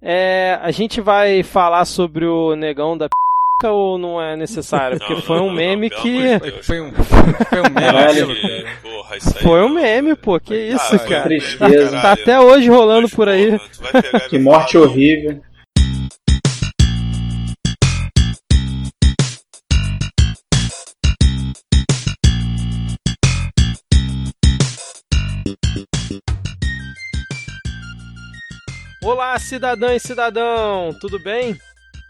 É, a gente vai falar sobre o negão da p ou não é necessário? Porque Não, foi não, um não, meme que. Deus. Foi um, foi um meme. Porra, isso aí. Foi um meme, pô. Que isso, Ah, cara. Tristeza. meme, Tá até hoje rolando Mas, por aí. porra, Que morte horrível. Olá, cidadã e cidadão, tudo bem?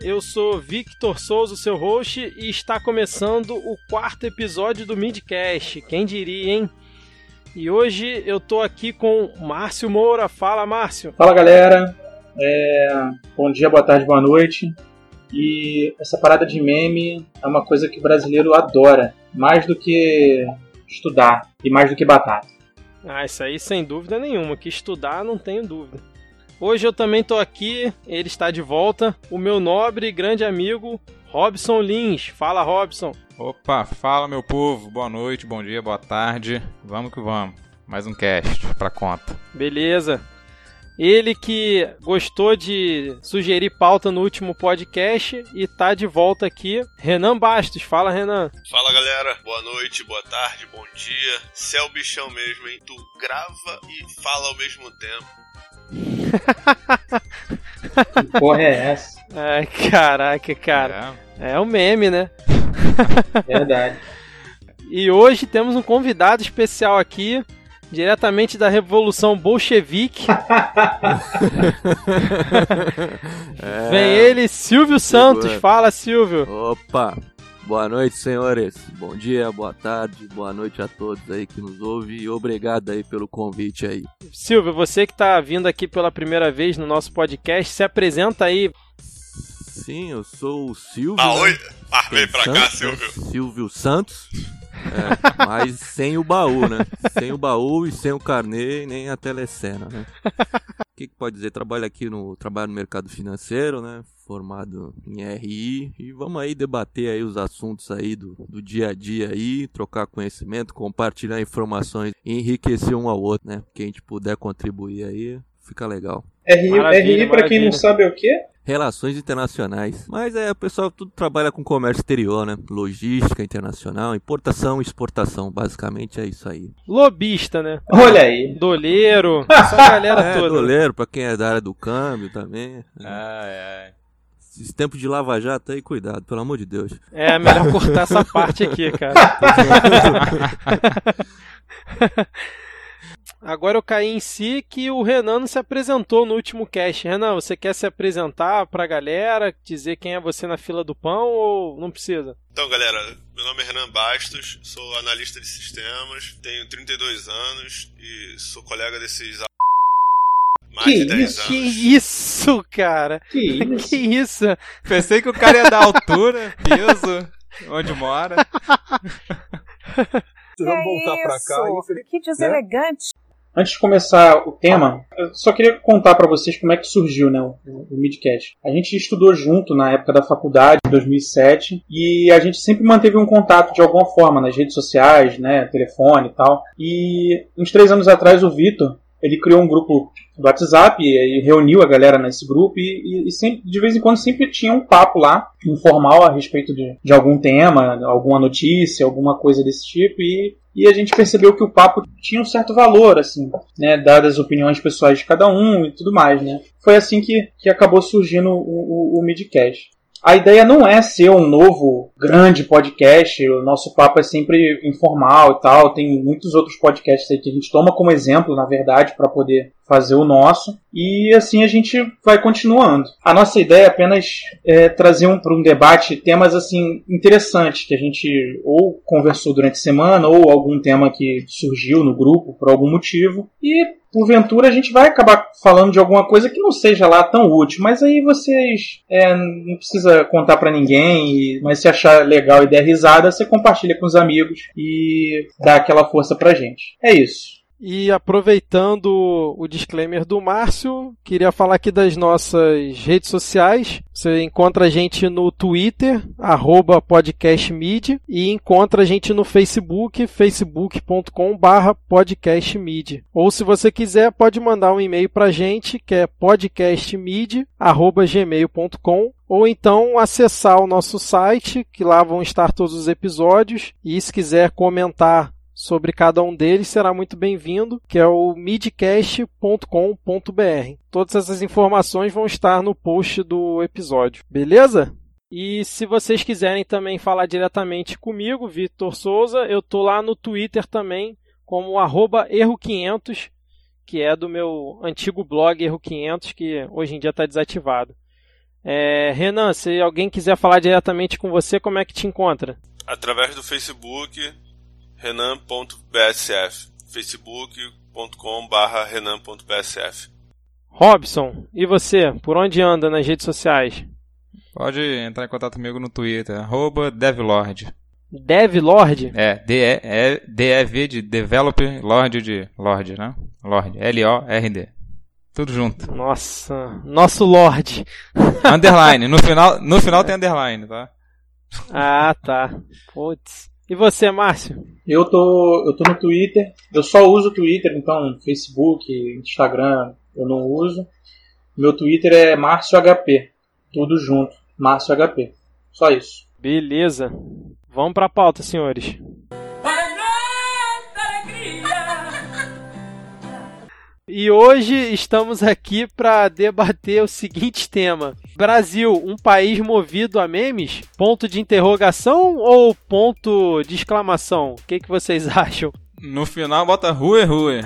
Eu sou Victor Souza, seu host, e está começando o quarto episódio do Midcast. Quem diria, hein? E hoje eu tô aqui com Márcio Moura. Fala, Márcio. Fala galera, É, bom dia, boa tarde, boa noite. E essa parada de meme é uma coisa que o brasileiro adora, mais do que estudar e mais do que batata. Ah, isso aí sem dúvida nenhuma, que estudar não tenho dúvida. Hoje eu também tô aqui, ele está de volta, o meu nobre e grande amigo Robson Lins. Fala, Robson. Opa, fala meu povo, boa noite, bom dia, boa tarde. Vamos que vamos. Mais um cast pra conta. Beleza. Ele que gostou de sugerir pauta no último podcast e tá de volta aqui, Renan Bastos. Fala, Renan. Fala galera, boa noite, boa tarde, bom dia. Você é o bichão mesmo, hein? Tu grava e fala ao mesmo tempo. Que porra é essa? Ai, caraca, cara. É um meme, né? Verdade. E hoje temos um convidado especial aqui, diretamente da Revolução Bolchevique. É, Vem ele, Silvio Santos. Fala, Silvio. Opa! Boa noite, senhores. Bom dia, boa tarde, boa noite a todos aí que nos ouvem e obrigado aí pelo convite aí. Silvio, você que tá vindo aqui pela primeira vez no nosso podcast, se apresenta aí. Sim, eu sou o Silvio. Ah, né? oi? Ah, vem pra cá, Santos, né? Silvio. Silvio Santos. É, mas sem o baú, né? Sem o baú e sem o carnê e nem a telecena, né? O que, que pode dizer? Trabalho aqui no trabalho no mercado financeiro, né? Formado em RI e vamos aí debater aí os assuntos aí do, do dia a dia aí, trocar conhecimento, compartilhar informações e enriquecer um ao outro, né? Quem a gente puder contribuir aí, fica legal. RI, Maravilha, RI pra quem não sabe é o quê? Relações internacionais. Mas é, o pessoal tudo trabalha com comércio exterior, né? Logística internacional, importação e exportação. Basicamente é isso aí. Lobista, né? Olha aí. Doleiro, essa galera É, toda. doleiro, pra quem é da área do câmbio também. Ai, ai. Esses tempos de Lava Jato aí, cuidado, pelo amor de Deus. É, melhor cortar essa parte aqui, cara. Agora eu caí em si que o Renan não se apresentou no último cast. Renan, você quer se apresentar pra galera, dizer quem é você na fila do pão ou não precisa? Então, galera, meu nome é Renan Bastos, sou analista de sistemas, tenho 32 anos e sou colega desses mais Que de 10 isso? Que anos. isso, cara? Que isso? Que isso? Pensei que o cara ia dar altura, peso, onde mora. Vamos voltar pra cá. Que deselegante. Antes de começar o tema, eu só queria contar pra vocês como é que surgiu né, o, o Midcast. A gente estudou junto na época da faculdade, em 2007, e a gente sempre manteve um contato de alguma forma nas redes sociais, né, telefone e tal. E uns três anos atrás o Vitor, ele criou um grupo do WhatsApp e reuniu a galera nesse grupo e, e- e sempre, de vez em quando sempre tinha um papo lá, informal a respeito de, de algum tema, alguma notícia, alguma coisa desse tipo e, e a gente percebeu que o papo tinha um certo valor, assim, né, dadas as opiniões pessoais de cada um e tudo mais, né. Foi assim que, que acabou surgindo o, o, o Midcast. A ideia não é ser um novo grande podcast, o nosso papo é sempre informal e tal. Tem muitos outros podcasts aí que a gente toma como exemplo, na verdade, para poder fazer o nosso. E assim a gente vai continuando. A nossa ideia é apenas é, trazer um, para um debate temas assim interessantes que a gente ou conversou durante a semana ou algum tema que surgiu no grupo por algum motivo. E porventura a gente vai acabar falando de alguma coisa que não seja lá tão útil, mas aí vocês é, não precisa contar pra ninguém, mas se achar legal e der risada, você compartilha com os amigos e dá aquela força pra gente. É isso. E aproveitando o disclaimer do Márcio, queria falar aqui das nossas redes sociais. Você encontra a gente no Twitter, arroba podcastmid, e encontra a gente no Facebook, facebook.com podcastmid. Ou se você quiser, pode mandar um e-mail para a gente, que é podcastmid.gmail.com ou então acessar o nosso site, que lá vão estar todos os episódios, e se quiser comentar sobre cada um deles será muito bem-vindo, que é o midcast.com.br. Todas essas informações vão estar no post do episódio, beleza? E se vocês quiserem também falar diretamente comigo, Vitor Souza, eu tô lá no Twitter também como erro500, que é do meu antigo blog Erro500, que hoje em dia está desativado. É, Renan, se alguém quiser falar diretamente com você, como é que te encontra? Através do Facebook, renan.bsf, facebook.com barra renan.bsf. Robson, e você? Por onde anda nas redes sociais? Pode entrar em contato comigo no Twitter, arroba devlord. Devlord? É, D-E-V de Developer, Lord de Lord, né? Lord, L-O-R-D. Tudo junto. Nossa, nosso Lorde. Underline, no final, no final tem underline, tá? Ah, tá. Putz. E você, Márcio? Eu tô, eu tô no Twitter. Eu só uso o Twitter, então Facebook, Instagram eu não uso. Meu Twitter é Márcio HP. Tudo junto. Márcio HP. Só isso. Beleza. Vamos pra pauta, senhores. E hoje estamos aqui para debater o seguinte tema: Brasil, um país movido a memes? Ponto de interrogação ou ponto de exclamação? O que, que vocês acham? No final bota rua rua.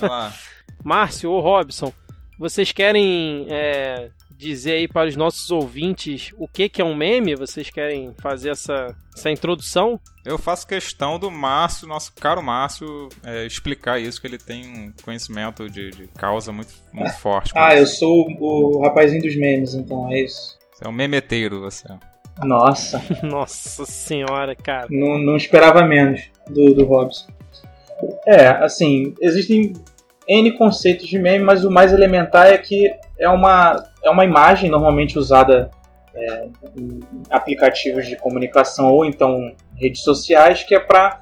Márcio ou Robson, vocês querem é, dizer aí para os nossos ouvintes o que, que é um meme? Vocês querem fazer essa, essa introdução? Eu faço questão do Márcio, nosso caro Márcio, é, explicar isso, que ele tem um conhecimento de, de causa muito, muito forte. Ah, eu sou o rapazinho dos memes, então é isso. Você é um memeteiro, você. Nossa. Nossa senhora, cara. Não, não esperava menos do, do Robson. É, assim, existem N conceitos de meme, mas o mais elementar é que é uma, é uma imagem normalmente usada é, em aplicativos de comunicação ou então redes sociais, que é para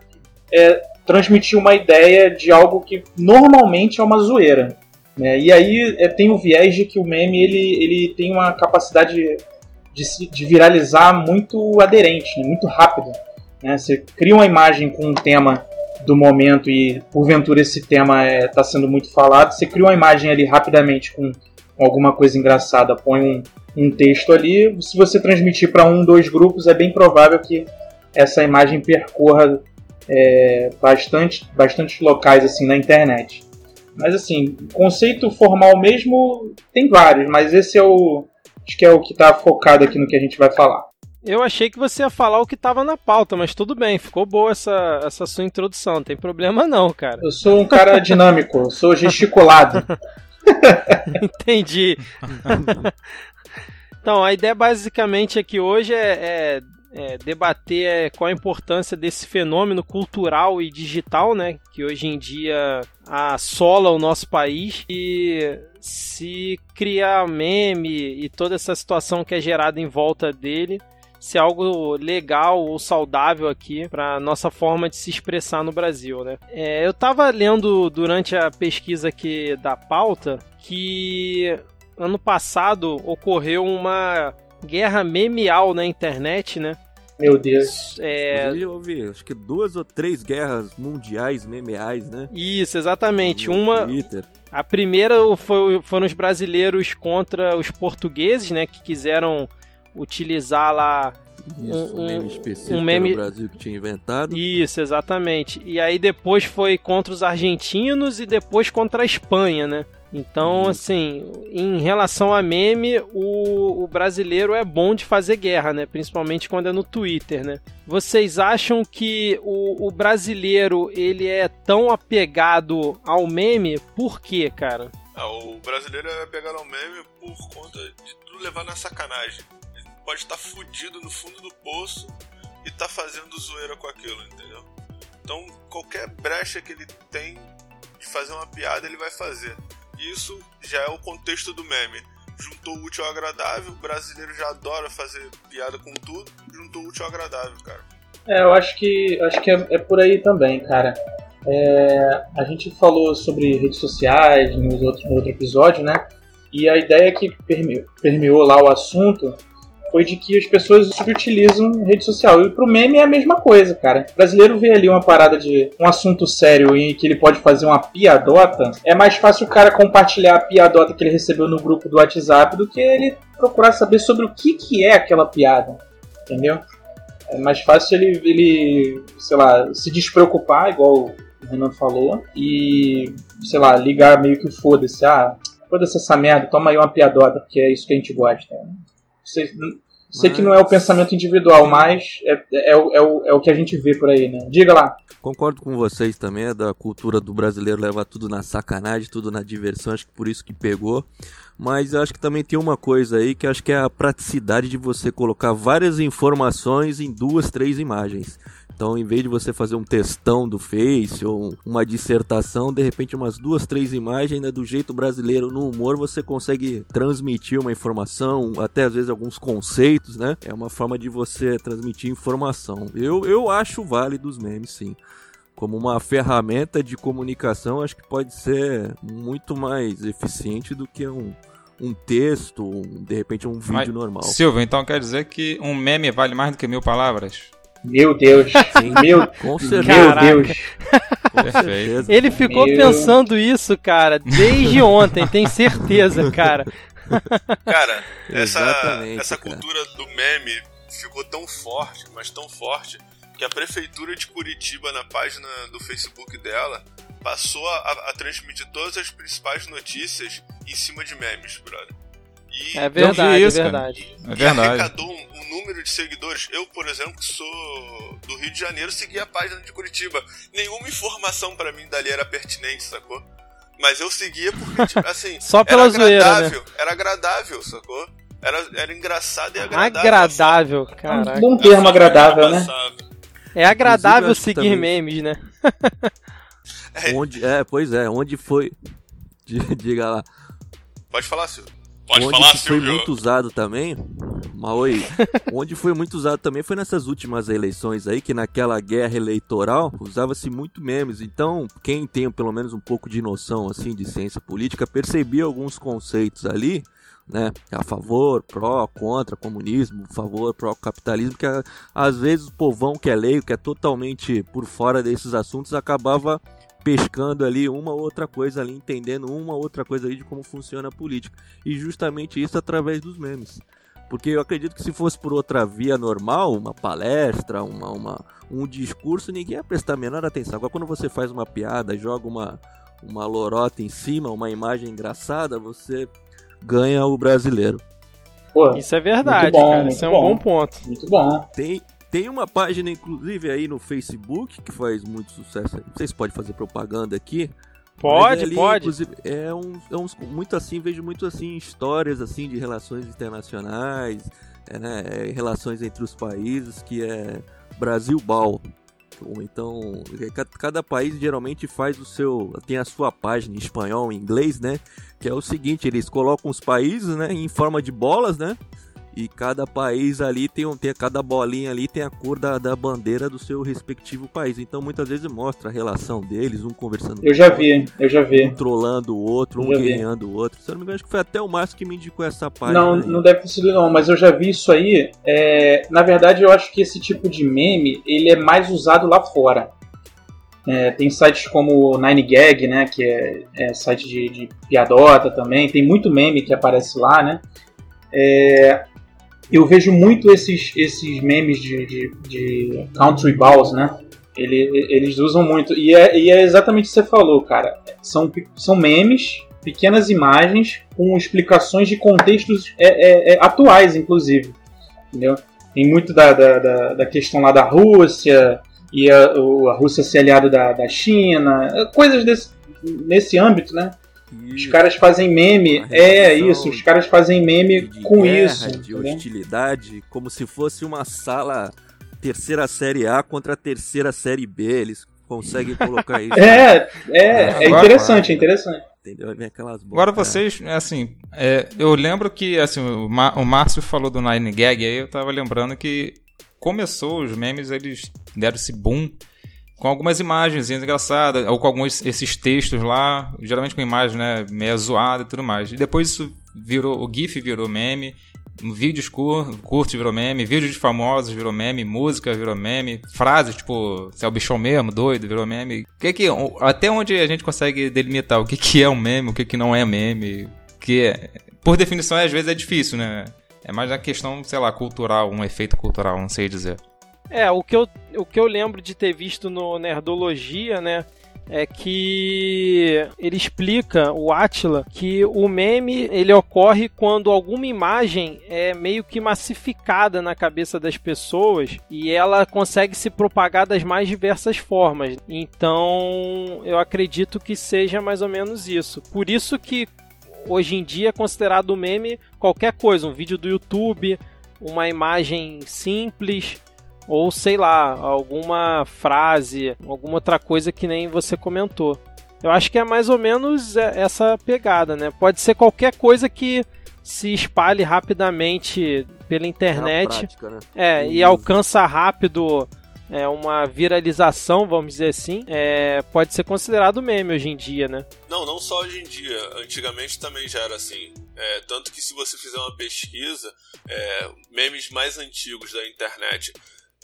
é, transmitir uma ideia de algo que normalmente é uma zoeira. Né? E aí é, tem o viés de que o meme ele, ele tem uma capacidade de, de viralizar muito aderente, muito rápido. Né? Você cria uma imagem com um tema do momento e porventura esse tema está é, sendo muito falado, você cria uma imagem ali rapidamente com alguma coisa engraçada, põe um, um texto ali, se você transmitir para um, dois grupos, é bem provável que essa imagem percorra é, bastante, bastante locais assim na internet. Mas assim, conceito formal mesmo tem vários, mas esse é o acho que é o que está focado aqui no que a gente vai falar. Eu achei que você ia falar o que estava na pauta, mas tudo bem, ficou boa essa, essa sua introdução, não tem problema não, cara. Eu sou um cara dinâmico, eu sou gesticulado. Entendi. então, a ideia basicamente aqui hoje é, é, é debater é, qual a importância desse fenômeno cultural e digital, né, que hoje em dia assola o nosso país e se criar meme e toda essa situação que é gerada em volta dele ser algo legal ou saudável aqui para nossa forma de se expressar no Brasil, né? É, eu estava lendo durante a pesquisa aqui da pauta que ano passado ocorreu uma guerra memeal na internet, né? Meu Deus. É... Eu ouvi, acho que duas ou três guerras mundiais memeais, né? Isso, exatamente. No Uma. Twitter. A primeira foi, foram os brasileiros contra os portugueses, né? Que quiseram utilizar lá isso, um, um meme específico um meme... do Brasil que tinha inventado. Isso, exatamente. E aí depois foi contra os argentinos e depois contra a Espanha, né? Então, assim, em relação a meme, o, o, brasileiro é bom de fazer guerra, né? Principalmente quando é no Twitter, né? Vocês acham que o, o brasileiro ele é tão apegado ao meme? Por quê, cara? Ah, o brasileiro é apegado ao meme por conta de tudo levar na sacanagem pode estar tá fudido no fundo do poço e tá fazendo zoeira com aquilo, entendeu? Então, qualquer brecha que ele tem de fazer uma piada, ele vai fazer. Isso já é o contexto do meme. Juntou o útil ao agradável, o brasileiro já adora fazer piada com tudo, juntou o útil ao agradável, cara. É, eu acho que acho que é, é por aí também, cara. É, a gente falou sobre redes sociais no outro, no outro episódio, né? E a ideia que permeou, permeou lá o assunto foi de que as pessoas subutilizam rede social. E pro meme é a mesma coisa, cara. O brasileiro vê ali uma parada de um assunto sério em que ele pode fazer uma piadota. É mais fácil o cara compartilhar a piadota que ele recebeu no grupo do WhatsApp do que ele procurar saber sobre o que, que é aquela piada. Entendeu? É mais fácil ele, ele, sei lá, se despreocupar, igual o Renan falou, e, sei lá, ligar meio que foda-se. Ah, foda-se essa merda, toma aí uma piadota, porque é isso que a gente gosta. Sei, sei que não é o pensamento individual, mas é, é, é, o, é, o, é o que a gente vê por aí, né? Diga lá. Concordo com vocês também, é da cultura do brasileiro levar tudo na sacanagem, tudo na diversão, acho que por isso que pegou. Mas acho que também tem uma coisa aí que acho que é a praticidade de você colocar várias informações em duas, três imagens. Então, em vez de você fazer um textão do Face ou uma dissertação, de repente umas duas, três imagens, né, do jeito brasileiro no humor, você consegue transmitir uma informação, até às vezes alguns conceitos, né? É uma forma de você transmitir informação. Eu, eu acho válido os memes, sim como uma ferramenta de comunicação, acho que pode ser muito mais eficiente do que um, um texto, um, de repente um vídeo Mas, normal. Silvio, então quer dizer que um meme vale mais do que mil palavras? Meu Deus. Sim, meu, com certeza. Meu Deus. Perfeito. Ele ficou meu... pensando isso, cara, desde ontem, tem certeza, cara. Cara, essa, essa cultura do meme ficou tão forte, mas tão forte, que a prefeitura de Curitiba, na página do Facebook dela, passou a, a transmitir todas as principais notícias em cima de memes, brother. E é verdade, isso, é verdade. É verdade. arrecadou um, um, número de seguidores. Eu, por exemplo, que sou do Rio de Janeiro, segui a página de Curitiba. Nenhuma informação para mim dali era pertinente, sacou? Mas eu seguia porque, tipo, assim, Só pela era zoeira, agradável. Né? Era agradável, sacou? Era, era engraçado e agradável. Agradável, cara. Um termo agradável, né? É agradável seguir também... memes, né? é. Onde, é, pois é, onde foi. Diga lá. Pode falar, Silvio. Pode onde falar, foi muito usado também, Maoi, onde foi muito usado também foi nessas últimas eleições aí, que naquela guerra eleitoral usava-se muito memes. Então, quem tem pelo menos um pouco de noção assim de ciência política, percebia alguns conceitos ali, né, a favor, pró, contra comunismo, a favor, pró capitalismo, que às vezes o povão que é leigo, que é totalmente por fora desses assuntos, acabava pescando ali uma outra coisa ali, entendendo uma outra coisa ali de como funciona a política. E justamente isso através dos memes. Porque eu acredito que se fosse por outra via normal, uma palestra, uma, uma, um discurso, ninguém ia prestar a menor atenção. Agora quando você faz uma piada, joga uma, uma lorota em cima, uma imagem engraçada, você ganha o brasileiro. Pô, isso é verdade, bom, cara. Isso é um bom. bom ponto. Muito bom. Tem, tem uma página, inclusive, aí no Facebook que faz muito sucesso. Não sei se pode fazer propaganda aqui. Pode, ali, pode. É um, é um, muito assim, vejo muito assim histórias assim de relações internacionais, é, né, é, relações entre os países, que é Brasil Bal. Então, é, cada país geralmente faz o seu. tem a sua página em espanhol, em inglês, né? Que é o seguinte: eles colocam os países né, em forma de bolas, né? E cada país ali tem, um, tem cada bolinha ali tem a cor da, da bandeira do seu respectivo país. Então muitas vezes mostra a relação deles, um conversando Eu já vi, eu já vi. Controlando o outro, um ganhando o outro. Se eu não me engano, acho que foi até o Márcio que me indicou essa página. Não, aí. não deve ter sido não, mas eu já vi isso aí. É, na verdade, eu acho que esse tipo de meme ele é mais usado lá fora. É, tem sites como 9gag, né, que é, é site de, de, piadota também. Tem muito meme que aparece lá, né. É, eu vejo muito esses, esses memes de, de, de country balls, né? Ele, eles usam muito. E é, e é exatamente o que você falou, cara. São, são memes, pequenas imagens com explicações de contextos é, é, é, atuais, inclusive. Entendeu? Tem muito da, da, da, da questão lá da Rússia, e a, a Rússia ser aliada da, da China, coisas desse, nesse âmbito, né? Os caras fazem meme, é isso, os caras fazem meme de com guerra, isso. De hostilidade, como se fosse uma sala terceira série A contra a terceira série B. Eles conseguem colocar isso. É, é, é interessante, é interessante. Entendeu? Vem aquelas Agora vocês, assim, é, eu lembro que, assim, o, o Márcio falou do Nine Gag, aí eu tava lembrando que começou os memes, eles deram esse boom com algumas imagens engraçadas, ou com alguns esses textos lá, geralmente com imagem, né, meio zoada e tudo mais. E depois isso virou, o GIF virou meme, vídeos cur, curtos virou meme, vídeos de famosos virou meme, música virou meme, frases tipo, você é o bichão mesmo, doido, virou meme. Que que, até onde a gente consegue delimitar o que, que é um meme, o que, que não é meme, que é, por definição às vezes é difícil, né? É mais a questão, sei lá, cultural, um efeito cultural, não sei dizer. É, o que eu, o que eu lembro de ter visto no Nerdologia, né? é que ele explica o Atila que o meme ele ocorre quando alguma imagem é meio que massificada na cabeça das pessoas e ela consegue se propagar das mais diversas formas. Então, eu acredito que seja mais ou menos isso. Por isso que hoje em dia é considerado meme qualquer coisa, um vídeo do YouTube, uma imagem simples, ou sei lá, alguma frase, alguma outra coisa que nem você comentou. Eu acho que é mais ou menos é, essa pegada, né? Pode ser qualquer coisa que se espalhe rapidamente pela internet. É, prática, né? é e alcança rápido é, uma viralização, vamos dizer assim, é, pode ser considerado meme hoje em dia, né? Não, não só hoje em dia. Antigamente também já era assim. É, tanto que se você fizer uma pesquisa, é, memes mais antigos da internet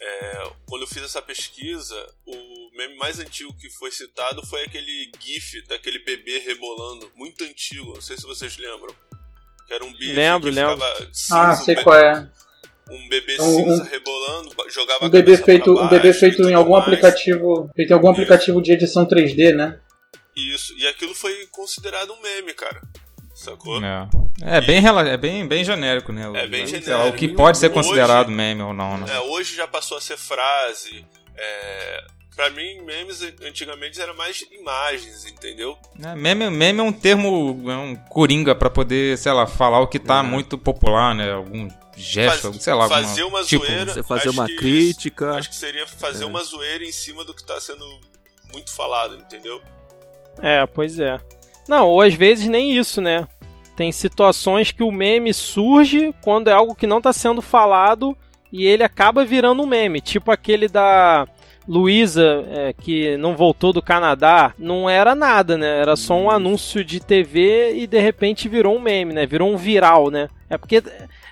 é, quando eu fiz essa pesquisa, o meme mais antigo que foi citado foi aquele GIF daquele bebê rebolando, muito antigo, não sei se vocês lembram. Que era um bicho lembro, que lembro. ah, sei um qual é. Um bebê um, cinza rebolando, jogava um bebê feito baixo, Um bebê feito em algum mais. aplicativo. Feito em algum aplicativo de edição 3D, né? Isso, e aquilo foi considerado um meme, cara sacou? É, é, bem, é bem, bem genérico, né? É bem genérico. o que pode ser considerado hoje, meme ou não, né? É, hoje já passou a ser frase. É, pra mim, memes antigamente era mais imagens, entendeu? É, meme, meme é um termo, é um coringa pra poder, sei lá, falar o que tá uhum. muito popular, né? Algum gesto, Faz, sei lá. Fazer alguma, uma tipo, zoeira. Você fazer uma crítica. acho que seria fazer é. uma zoeira em cima do que tá sendo muito falado, entendeu? É, pois é. Não, ou às vezes nem isso, né? Tem situações que o meme surge quando é algo que não está sendo falado e ele acaba virando um meme, tipo aquele da Luísa, é, que não voltou do Canadá, não era nada, né? Era só um anúncio de TV e de repente virou um meme, né? Virou um viral, né? É porque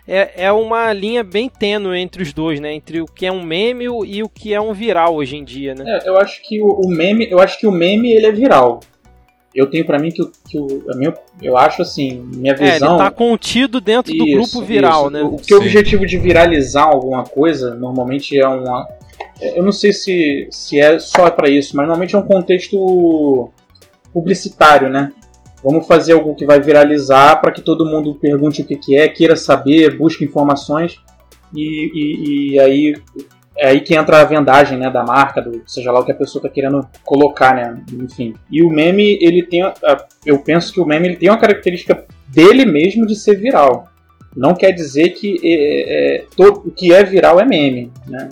é, é uma linha bem tênue entre os dois, né? Entre o que é um meme e o que é um viral hoje em dia, né? É, eu acho que o, o meme, eu acho que o meme ele é viral eu tenho para mim que, que o, minha, eu acho assim, minha visão. É, ele tá contido dentro isso, do grupo viral, isso. né? O, que o objetivo de viralizar alguma coisa normalmente é uma. Eu não sei se, se é só para isso, mas normalmente é um contexto publicitário, né? Vamos fazer algo que vai viralizar para que todo mundo pergunte o que, que é, queira saber, busque informações e, e, e aí é aí que entra a vendagem, né, da marca, do seja lá o que a pessoa está querendo colocar, né, enfim. E o meme, ele tem, eu penso que o meme ele tem uma característica dele mesmo de ser viral. Não quer dizer que é, é, todo, o que é viral é meme, né?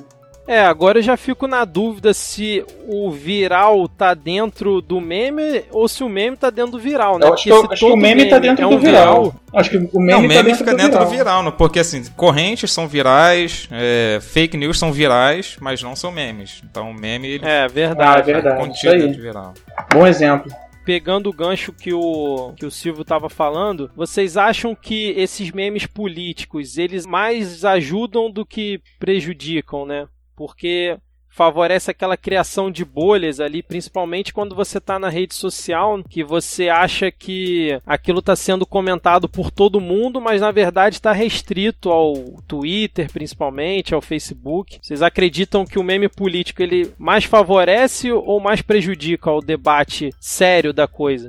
É, agora eu já fico na dúvida se o viral tá dentro do meme ou se o meme tá dentro do viral, né? Eu acho, que, acho que o meme, meme tá dentro é um do viral. viral. Acho que o meme, não, o meme tá dentro fica do dentro viral. do viral, não, porque assim, correntes são virais, é, fake news são virais, mas não são memes. Então o meme ele É verdade, ah, é verdade. Contido dentro viral. Bom exemplo pegando o gancho que o, que o Silvio estava falando, vocês acham que esses memes políticos, eles mais ajudam do que prejudicam, né? Porque favorece aquela criação de bolhas ali, principalmente quando você está na rede social, que você acha que aquilo está sendo comentado por todo mundo, mas na verdade está restrito ao Twitter, principalmente, ao Facebook. Vocês acreditam que o meme político ele mais favorece ou mais prejudica o debate sério da coisa?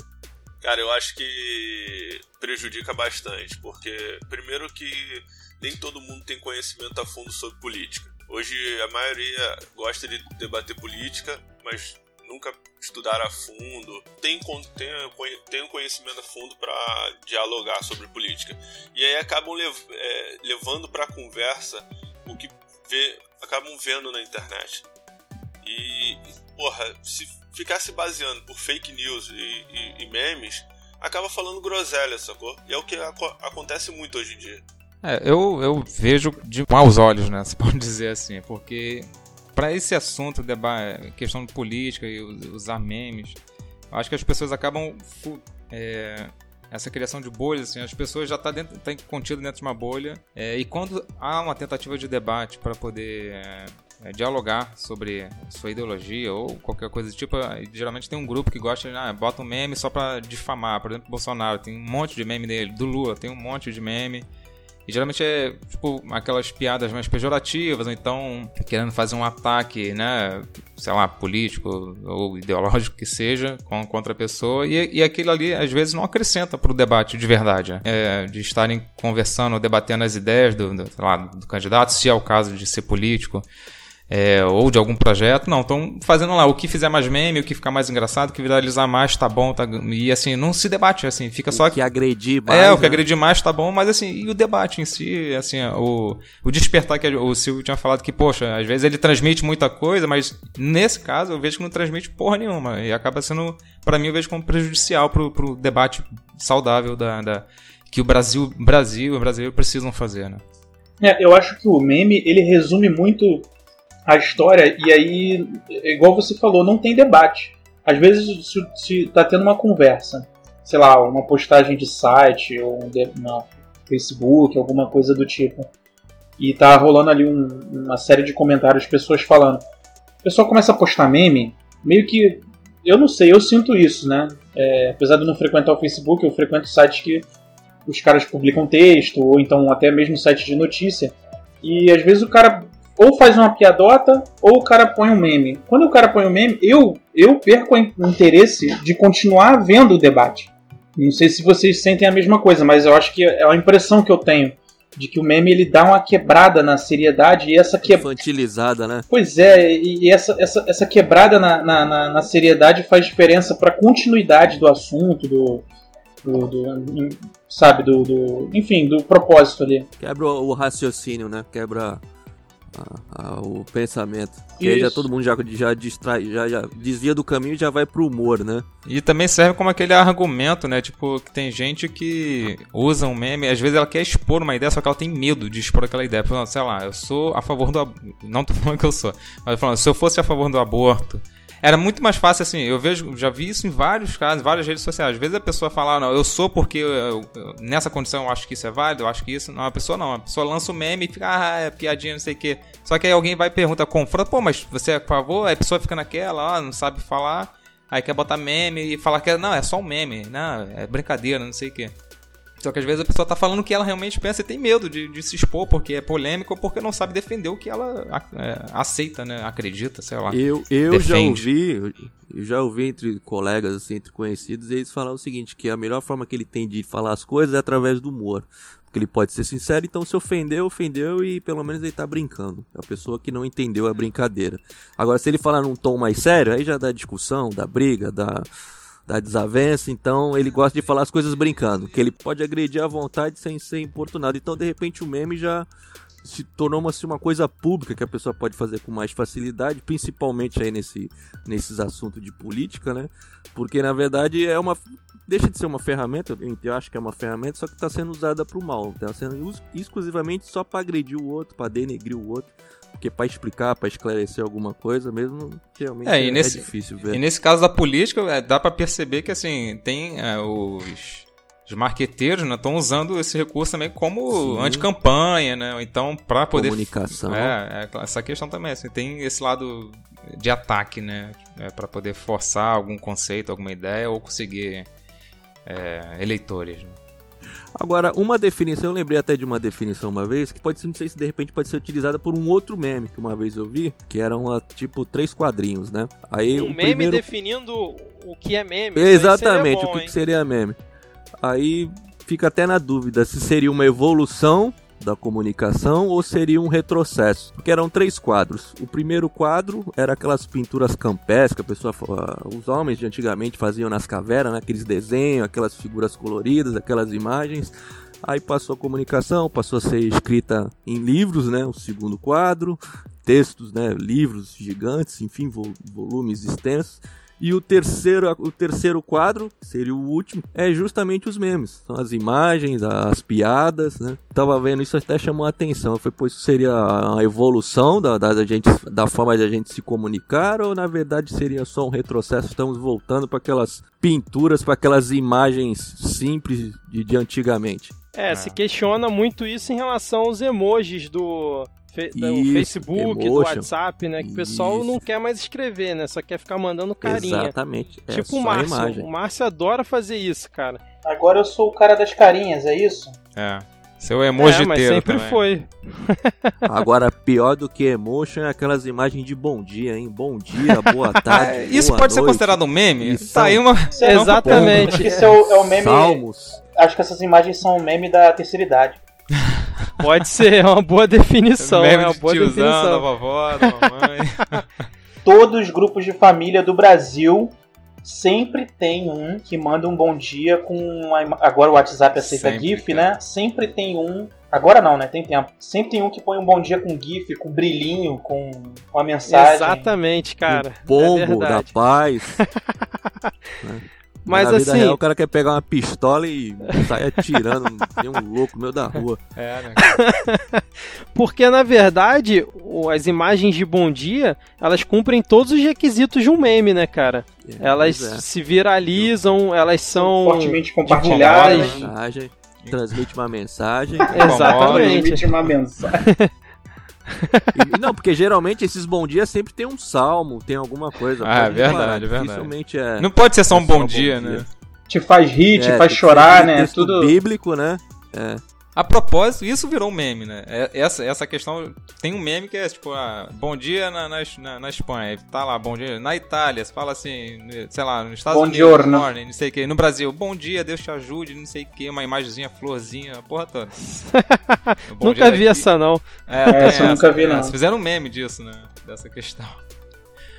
Cara, eu acho que prejudica bastante, porque primeiro que nem todo mundo tem conhecimento a fundo sobre política. Hoje a maioria gosta de debater política, mas nunca estudaram a fundo, tem, tem, tem um conhecimento a fundo para dialogar sobre política. E aí acabam lev, é, levando para a conversa o que vê, acabam vendo na internet. E, porra, se ficar se baseando por fake news e, e, e memes, acaba falando groselha, sacou? E é o que acontece muito hoje em dia. É, eu, eu vejo de maus olhos, né? Se pode dizer assim, porque para esse assunto, questão de política e usar memes, acho que as pessoas acabam é, essa criação de bolhas, assim, as pessoas já estão tá dentro, tá contido dentro de uma bolha é, e quando há uma tentativa de debate para poder é, dialogar sobre sua ideologia ou qualquer coisa do tipo, geralmente tem um grupo que gosta de ah, bota um meme só para difamar, por exemplo, Bolsonaro tem um monte de meme dele, do Lula tem um monte de meme e geralmente é, tipo, aquelas piadas mais pejorativas, ou então querendo fazer um ataque, né, sei lá, político ou ideológico que seja, contra a pessoa. E, e aquilo ali, às vezes, não acrescenta para o debate de verdade. Né? É, de estarem conversando, debatendo as ideias do, do, lá, do candidato, se é o caso de ser político é, ou de algum projeto. Não, estão fazendo lá o que fizer mais meme, o que ficar mais engraçado, o que viralizar mais, tá bom, tá, e assim, não se debate, assim, fica só... O que agredir mais, É, o que né? agredir mais tá bom, mas assim, e o debate em si, assim, o, o despertar que o Silvio tinha falado que, poxa, às vezes ele transmite muita coisa, mas nesse caso eu vejo que não transmite porra nenhuma, e acaba sendo, para mim, eu vejo como prejudicial pro, pro debate saudável da, da que o Brasil, Brasil e o brasileiro precisam fazer, né? É, eu acho que o meme, ele resume muito a história, e aí, igual você falou, não tem debate. Às vezes, se, se tá tendo uma conversa, sei lá, uma postagem de site ou uma Facebook, alguma coisa do tipo, e tá rolando ali um, uma série de comentários, pessoas falando. O pessoal começa a postar meme, meio que. Eu não sei, eu sinto isso, né? É, apesar de eu não frequentar o Facebook, eu frequento sites que os caras publicam texto, ou então até mesmo sites de notícia. E às vezes o cara ou faz uma piadota ou o cara põe um meme. Quando o cara põe um meme, eu, eu perco o interesse de continuar vendo o debate. Não sei se vocês sentem a mesma coisa, mas eu acho que é a impressão que eu tenho de que o meme ele dá uma quebrada na seriedade e essa quebrada. Infantilizada, né? Pois é, e essa, essa, essa quebrada na, na, na, na seriedade faz diferença para a continuidade do assunto, do, do, do sabe, do, do, enfim, do propósito ali. Quebra o raciocínio, né? Quebra o pensamento. Que aí já todo mundo já, já distrai, já, já desvia do caminho e já vai pro humor, né? E também serve como aquele argumento, né? Tipo, que tem gente que usa um meme, às vezes ela quer expor uma ideia, só que ela tem medo de expor aquela ideia. Falando, sei lá, eu sou a favor do Não tô falando que eu sou, mas falando, se eu fosse a favor do aborto, era muito mais fácil assim. Eu vejo, já vi isso em vários casos, várias redes sociais. Às vezes a pessoa fala, não, eu sou porque eu, eu, nessa condição eu acho que isso é válido, eu acho que isso. Não, a pessoa não. A pessoa lança o um meme e fica, ah, é piadinha, não sei o quê. Só que aí alguém vai e pergunta, confronta, pô, mas você é favor? Aí a pessoa fica naquela, ó, não sabe falar. Aí quer botar meme e falar que é, não, é só um meme, não, é brincadeira, não sei o quê. Só que às vezes a pessoa tá falando o que ela realmente pensa e tem medo de, de se expor porque é polêmico ou porque não sabe defender o que ela é, aceita, né? Acredita, sei lá. Eu, eu já ouvi, eu já ouvi entre colegas, assim, entre conhecidos, eles falam o seguinte, que a melhor forma que ele tem de falar as coisas é através do humor. Porque ele pode ser sincero, então se ofendeu, ofendeu e pelo menos ele tá brincando. É a pessoa que não entendeu a brincadeira. Agora, se ele falar num tom mais sério, aí já dá discussão, dá briga, dá da desavença, então ele gosta de falar as coisas brincando, que ele pode agredir à vontade sem ser importunado. Então, de repente, o meme já se tornou uma, assim, uma coisa pública que a pessoa pode fazer com mais facilidade, principalmente aí nesse, nesses assuntos de política, né? Porque na verdade é uma. Deixa de ser uma ferramenta, eu acho que é uma ferramenta, só que está sendo usada para o mal. Está sendo exclusivamente só para agredir o outro, para denegrir o outro. Porque para explicar, para esclarecer alguma coisa mesmo, realmente é, é, nesse, é difícil ver. E nesse caso da política, é, dá para perceber que assim, tem é, os, os marqueteiros estão né, usando esse recurso também como anticampanha, né? Então, para poder. Comunicação. É, é, essa questão também, assim, tem esse lado de ataque, né? É, para poder forçar algum conceito, alguma ideia ou conseguir é, eleitores. Né? Agora, uma definição, eu lembrei até de uma definição uma vez, que pode ser, não sei se de repente pode ser utilizada por um outro meme que uma vez eu vi, que eram tipo três quadrinhos, né? Aí um o meme primeiro... definindo o que é meme. Exatamente, bom, o que, que seria meme. Aí fica até na dúvida se seria uma evolução da comunicação ou seria um retrocesso? Porque eram três quadros. O primeiro quadro era aquelas pinturas campestres que a pessoa, os homens de antigamente faziam nas cavernas, né? aqueles desenhos, aquelas figuras coloridas, aquelas imagens. Aí passou a comunicação, passou a ser escrita em livros, né? O segundo quadro. textos, né, livros gigantes, enfim, volumes extensos. E o terceiro, o terceiro quadro, que seria o último, é justamente os memes. São as imagens, as piadas, né? Tava vendo isso até chamou a atenção. Foi, pois seria a evolução da, da, da, gente, da forma de a gente se comunicar ou na verdade seria só um retrocesso? Estamos voltando para aquelas pinturas, para aquelas imagens simples de, de antigamente. É, é, se questiona muito isso em relação aos emojis do, do Isso, Facebook, emotion. do WhatsApp, né? Que o pessoal Isso. não quer mais escrever, né? Só quer ficar mandando carinha. Exatamente. É tipo o Márcio. O Márcio adora fazer isso, cara. Agora eu sou o cara das carinhas, é isso? É. Seu emoji é, mas sempre também. foi. Agora, pior do que emotion é aquelas imagens de bom dia, hein? Bom dia, boa tarde. Isso boa pode noite. ser considerado um meme? Tá aí uma. Exatamente. Acho que é o, é o meme. Salmos. Acho que essas imagens são um meme da terceira idade. Pode ser, é uma boa definição. Meme é uma boa tiozão, definição. da vovó, da mamãe. Todos os grupos de família do Brasil sempre tem um que manda um bom dia com uma, agora o WhatsApp aceita Sempre, GIF, cara. né? Sempre tem um Agora não, né? Tem tempo. Sempre tem um que põe um bom dia com GIF, com brilhinho, com uma mensagem. Exatamente, cara. o pombo é da paz. Mas na vida assim, real, o cara quer pegar uma pistola e sair atirando, tem um louco no meio da rua. É, né? porque na verdade, as imagens de bom dia, elas cumprem todos os requisitos de um meme, né, cara? É, Elas é. se viralizam, elas são fortemente compartilhadas. transmite uma mensagem. Exatamente. Transmite uma mensagem. E- não, porque geralmente esses bom dias sempre tem um salmo, tem alguma coisa. Ah, pode verdade, reparar, verdade. É. Não pode ser só um É só bom dia, bom né? dia. Te faz rir, te É, faz chorar, né? texto Tudo. bíblico, né? É. A propósito, isso virou um meme, né? É- Essa, essa questão. Tem um meme que é tipo, ah, bom dia na, na, na, na Espanha. Tá lá, bom dia. Na Itália, você fala assim, sei lá, nos Estados Bom Unidos, giorno. morning, não sei o que. No Brasil, bom dia, Deus te ajude, não sei o que. Uma imagenzinha, florzinha, a porra toda. Bom Nunca dia vi daqui- essa, não. É, Essa tem eu nunca vi, não. Fizeram um meme disso, né? Dessa questão.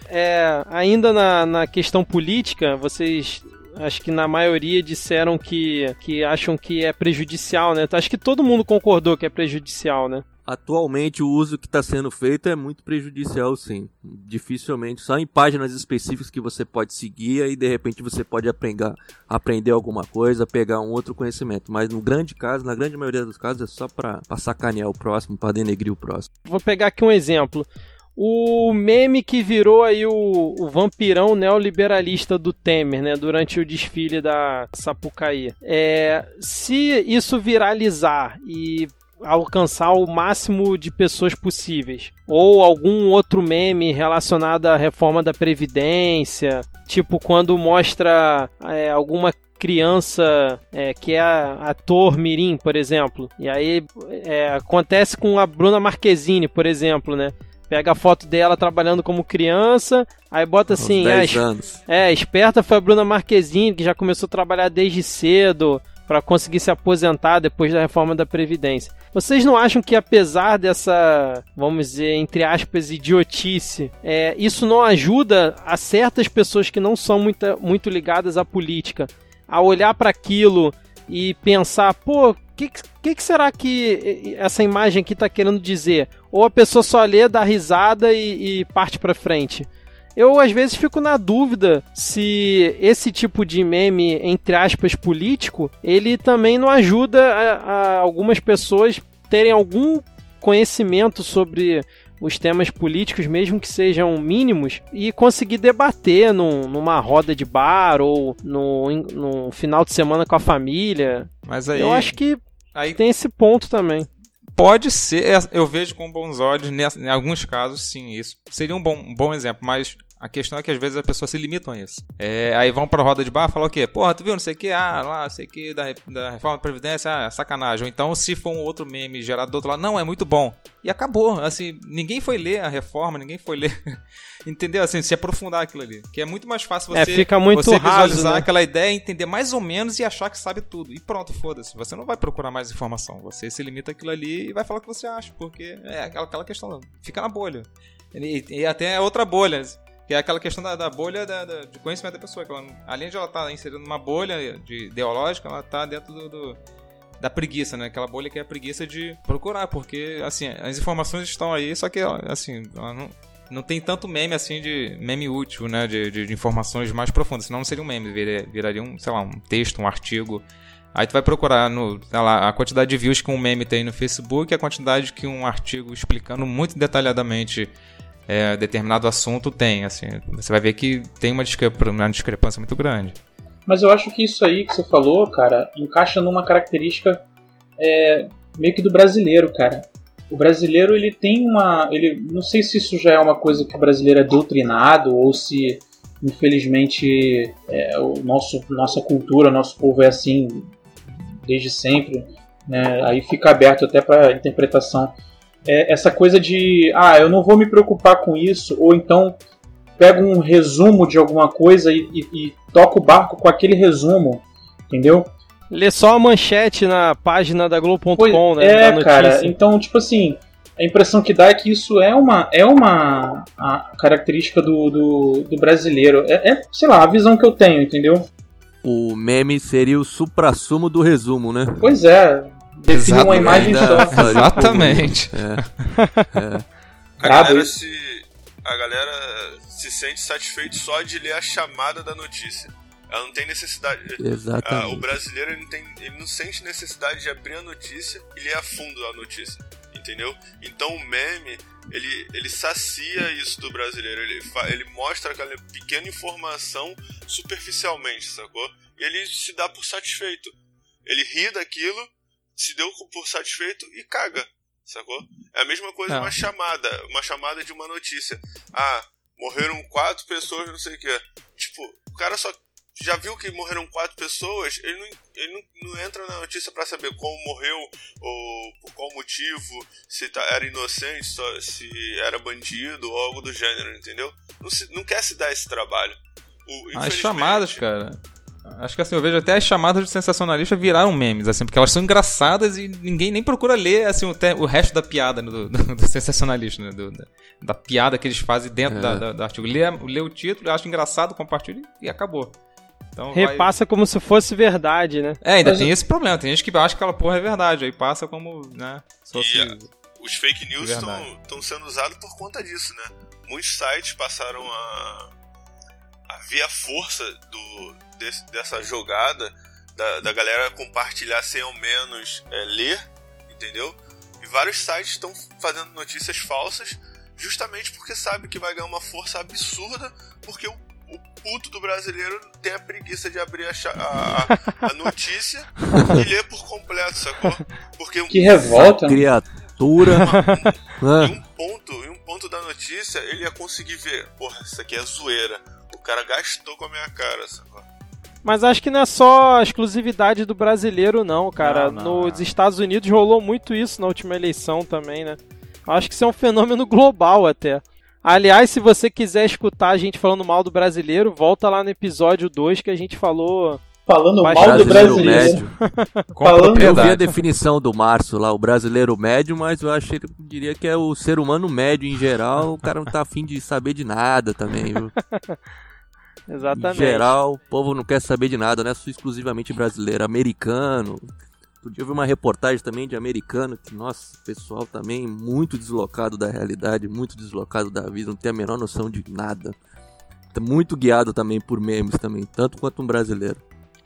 É, ainda na, na questão política, vocês acho que na maioria disseram que, que acham que é prejudicial, né? Acho que todo mundo concordou que é prejudicial, né? Atualmente o uso que está sendo feito é muito prejudicial, sim. Dificilmente, só em páginas específicas que você pode seguir e de repente você pode aprender, aprender alguma coisa, pegar um outro conhecimento. Mas no grande caso, na grande maioria dos casos, é só para sacanear o próximo, para denegrir o próximo. Vou pegar aqui um exemplo. O meme que virou aí o, o vampirão neoliberalista do Temer, né, durante o desfile da Sapucaí. É, se isso viralizar e alcançar o máximo de pessoas possíveis, ou algum outro meme relacionado à reforma da Previdência, tipo quando mostra é, alguma criança é, que é ator mirim, por exemplo, e aí é, acontece com a Bruna Marquezine, por exemplo, né? Pega a foto dela trabalhando como criança, aí bota assim, 10 é, anos. é, esperta foi a Bruna Marquezine, que já começou a trabalhar desde cedo para conseguir se aposentar depois da reforma da Previdência. Vocês não acham que apesar dessa, vamos dizer, entre aspas, idiotice, é, isso não ajuda a certas pessoas que não são muito, muito ligadas à política a olhar para aquilo e pensar, pô, o que, que, que será que essa imagem aqui está querendo dizer? Ou a pessoa só lê, dá risada e, e parte para frente? Eu às vezes fico na dúvida se esse tipo de meme, entre aspas, político, ele também não ajuda a, a algumas pessoas terem algum conhecimento sobre os temas políticos, mesmo que sejam mínimos, e conseguir debater num, numa roda de bar ou no, no final de semana com a família. Mas aí. Eu acho que aí tem esse ponto também. Pode ser, é, eu vejo com bons olhos, em alguns casos, sim, isso seria um bom, um bom exemplo, mas a questão é que às vezes as pessoas se limitam a isso. É, aí vão pra roda de bar e falam o quê? Porra, tu viu, não sei o que, ah, lá, não sei o que, da, da reforma da Previdência, ah, sacanagem. Ou então, se for um outro meme gerado do outro lado, não, é muito bom. E acabou, assim, ninguém foi ler a reforma, ninguém foi ler, entendeu? Assim, se aprofundar aquilo ali. Que é muito mais fácil você, É, fica muito você raso, visualizar né? aquela ideia, entender mais ou menos e achar que sabe tudo. E pronto, foda-se. Você não vai procurar mais informação. Você se limita àquilo ali e vai falar o que você acha, porque é aquela, aquela questão, fica na bolha. E, e até é outra bolha, que é aquela questão da, da bolha da, da- de conhecimento da pessoa. Que ela, além de ela estar inserida numa bolha de ideológica, ela está dentro do, do- da preguiça, né? Aquela bolha que é a preguiça de procurar, porque, assim, as informações estão aí, só que, assim, não, não tem tanto meme, assim, de meme útil, né? De, de, de informações mais profundas, senão não seria um meme, viraria, viraria um, sei lá, um texto, um artigo. Aí tu vai procurar no, lá, a quantidade de views que um meme tem no Facebook, a quantidade que um artigo explicando muito detalhadamente é, determinado assunto tem, assim. Você vai ver que tem uma, uma discrepância muito grande. Mas eu acho que isso aí que você falou, cara, encaixa numa característica é, meio que do brasileiro, cara. O brasileiro ele tem uma, ele não sei se isso já é uma coisa que o brasileiro é doutrinado ou se infelizmente é, o nosso nossa cultura, nosso povo é assim desde sempre. Né? Aí fica aberto até para interpretação. É, essa coisa de ah, eu não vou me preocupar com isso, ou então pego um resumo de alguma coisa e, e, e toco o barco com aquele resumo, entendeu? Lê só a manchete na página da Globo.com, né? É, cara, então, tipo assim, a impressão que dá é que isso é uma, é uma a característica do, do, do brasileiro. É, é, sei lá, a visão que eu tenho, entendeu? O meme seria o supra-sumo do resumo, né? Pois é. Define uma imagem só. Exatamente. É. é. A galera se a galera se sente satisfeito só de ler a chamada da notícia. Ela não tem necessidade. Exatamente. Ah, o brasileiro ele não, tem, ele não sente necessidade de abrir a notícia e ler a fundo a notícia. Entendeu? Então o meme, ele, ele sacia isso do brasileiro. Ele, ele mostra aquela pequena informação superficialmente, sacou? E ele se dá por satisfeito. Ele ri daquilo, se deu por satisfeito e caga. Sacou? É a mesma coisa não. uma chamada, uma chamada de uma notícia. Ah, morreram quatro pessoas, não sei o que. Tipo, o cara só já viu que morreram quatro pessoas, ele não, ele não, não entra na notícia para saber como morreu, ou por qual motivo, se tá, era inocente, só, se era bandido ou algo do gênero, entendeu? Não, se, não quer se dar esse trabalho. O, As chamadas, cara. Acho que assim, eu vejo até as chamadas de sensacionalista viraram memes, assim, porque elas são engraçadas e ninguém nem procura ler assim, o, te, o resto da piada né, do, do, do sensacionalista, né, do, da, da, piada que eles fazem dentro é. da, da, do artigo. Lê, lê o título, acha engraçado, compartilha e acabou. Então Repassa vai... como se fosse verdade, né? É, ainda Mas... tem esse problema. Tem gente que acha que aquela porra é verdade, aí passa como, né? Fosse... E os fake news estão sendo usados por conta disso, né? Muitos sites passaram a, a ver a força do, desse, dessa jogada da, da, galera compartilhar sem ao menos é, ler, entendeu? E vários sites estão fazendo notícias falsas justamente porque sabe que vai ganhar uma força absurda porque o, o puto do brasileiro tem a preguiça de abrir a, a, a notícia e ler por completo, sacou? Porque que revolta! Criatura! Uma, um, em um ponto, em um ponto da notícia, ele ia conseguir ver, porra, isso aqui é zoeira. O cara gastou com a minha cara, sacou? Mas acho que não é só a exclusividade do brasileiro, não, cara. Não, não, Nos Estados Unidos rolou muito isso na última eleição também, né? Acho que isso é um fenômeno global até. Aliás, se você quiser escutar a gente falando mal do brasileiro, volta lá no episódio 2 que a gente falou. Falando mal do brasileiro. falando... Eu vi a definição do Márcio lá, o brasileiro médio, mas eu achei, eu diria que é o ser humano médio em geral. O cara não tá afim de saber de nada também, viu? Exatamente. Em geral, o povo não quer saber de nada, não é só exclusivamente brasileiro, americano. Outro dia eu vi uma reportagem também de americano, que, nossa, pessoal também muito deslocado da realidade, muito deslocado da vida, não tem a menor noção de nada. Tá muito guiado também por memes também, tanto quanto um brasileiro.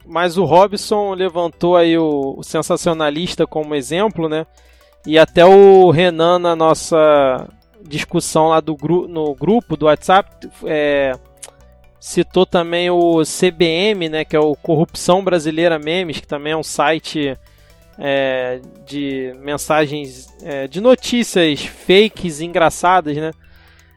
Mas o Robson levantou aí o, o sensacionalista como exemplo, né? E até o Renan na nossa discussão lá do gru no grupo do WhatsApp é, citou também o CBM, né, que é o Corrupção Brasileira Memes, que também é um site é, de mensagens, é, de notícias fakes engraçadas, né?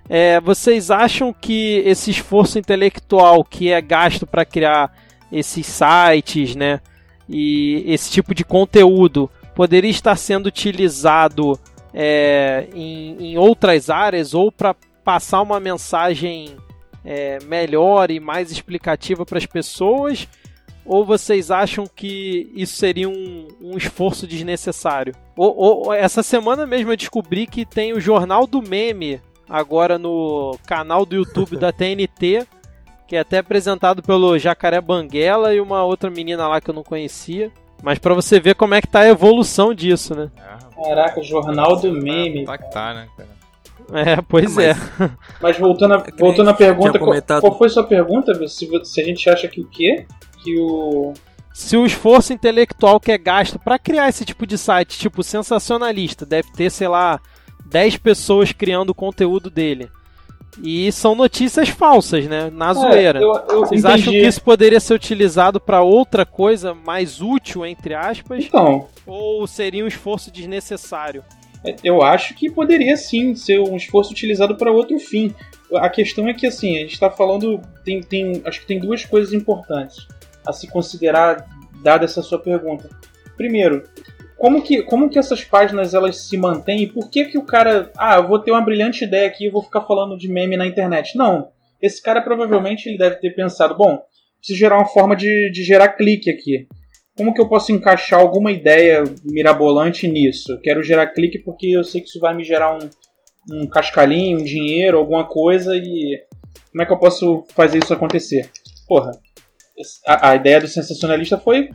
É, vocês acham que esse esforço intelectual que é gasto para criar esses sites, né, e esse tipo de conteúdo poderia estar sendo utilizado é, em, em outras áreas ou para passar uma mensagem é, melhor e mais explicativa para as pessoas? Ou vocês acham que isso seria um, um esforço desnecessário? Ou, ou, essa semana mesmo eu descobri que tem o Jornal do Meme agora no canal do YouTube da TNT, que é até apresentado pelo Jacaré Banguela e uma outra menina lá que eu não conhecia. Mas para você ver como é que tá a evolução disso, né? Caraca, jornal do meme. Tá que tá, né, cara? É, pois é. Mas voltando, a, voltando à pergunta, qual, qual, foi sua pergunta? Se, se a gente acha que o quê? Que o se o esforço intelectual que é gasto para criar esse tipo de site, tipo sensacionalista, deve ter, sei lá, 10 pessoas criando o conteúdo dele. E são notícias falsas, né? Na é, zoeira. Eu, eu Vocês entendi. acham que isso poderia ser utilizado para outra coisa mais útil, entre aspas? Então. Ou seria um esforço desnecessário? Eu acho que poderia sim ser um esforço utilizado para outro fim. A questão é que assim, a gente está falando. Tem, tem, acho que tem duas coisas importantes a se considerar, dada essa sua pergunta. Primeiro, como que, como que essas páginas elas se mantêm e por que que o cara, ah, eu vou ter uma brilhante ideia aqui e vou ficar falando de meme na internet? Não. Esse cara provavelmente ele deve ter pensado, bom, preciso gerar uma forma de, de gerar clique aqui. Como que eu posso encaixar alguma ideia mirabolante nisso? Quero gerar clique porque eu sei que isso vai me gerar um, um cascalhinho, um dinheiro, alguma coisa e como é que eu posso fazer isso acontecer? Porra, a, a ideia do sensacionalista foi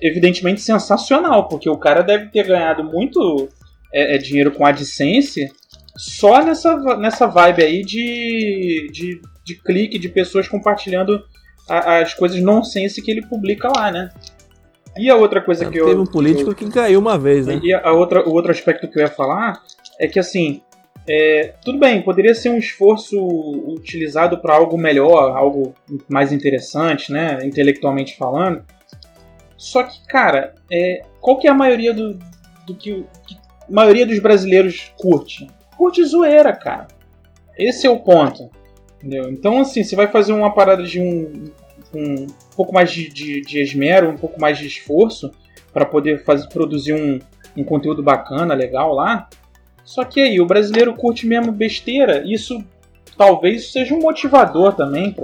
evidentemente sensacional, porque o cara deve ter ganhado muito é, é, dinheiro com AdSense só nessa, nessa vibe aí de, de, de clique, de pessoas compartilhando as coisas nonsense que ele publica lá, né? E a outra coisa é, que eu. Teve um político eu, que caiu uma vez, né? E a outra, o outro aspecto que eu ia falar é que assim. É, tudo bem, poderia ser um esforço utilizado para algo melhor, algo mais interessante, né, intelectualmente falando. Só que, cara, é, qual que é a maioria do, do que, que a maioria dos brasileiros curte? Curte zoeira, cara. Esse é o ponto. Entendeu? Então, assim, você vai fazer uma parada de um, um pouco mais de, de, de esmero, um pouco mais de esforço para poder fazer, produzir um, um conteúdo bacana, legal lá. Só que aí, o brasileiro curte mesmo besteira. Isso talvez seja um motivador também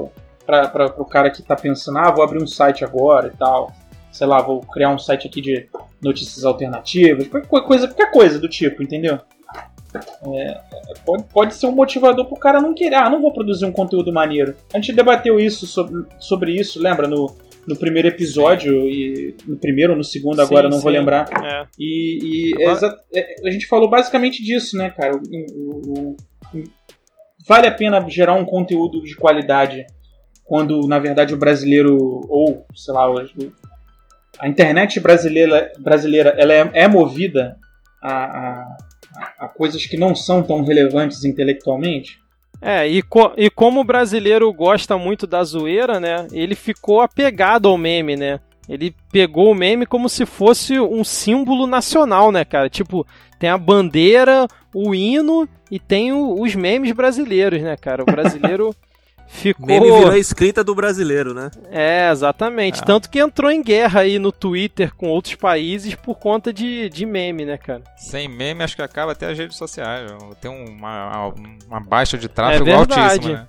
para o cara que está pensando, ah, vou abrir um site agora e tal. Sei lá, vou criar um site aqui de notícias alternativas, qualquer coisa, qualquer coisa do tipo, entendeu? É, pode, pode ser um motivador pro cara não querer, ah, não vou produzir um conteúdo maneiro. A gente debateu isso sobre, sobre isso, lembra? No, no primeiro episódio, e no primeiro ou no segundo, agora sim, não sim. vou lembrar. É. E, e é, a gente falou basicamente disso, né, cara? O, o, o, vale a pena gerar um conteúdo de qualidade quando, na verdade, o brasileiro, ou, sei lá, a internet brasileira, brasileira ela é, é movida a, a, a coisas que não são tão relevantes intelectualmente? É, e, co e como o brasileiro gosta muito da zoeira, né? Ele ficou apegado ao meme, né? Ele pegou o meme como se fosse um símbolo nacional, né, cara? Tipo, tem a bandeira, o hino e tem o, os memes brasileiros, né, cara? O brasileiro ficou. Meme virou a escrita do brasileiro, né? É, exatamente. Ah. Tanto que entrou em guerra aí no Twitter com outros países por conta de, de meme, né, cara? Sem meme, acho que acaba até as redes sociais. Tem uma, uma baixa de tráfego é altíssima, né?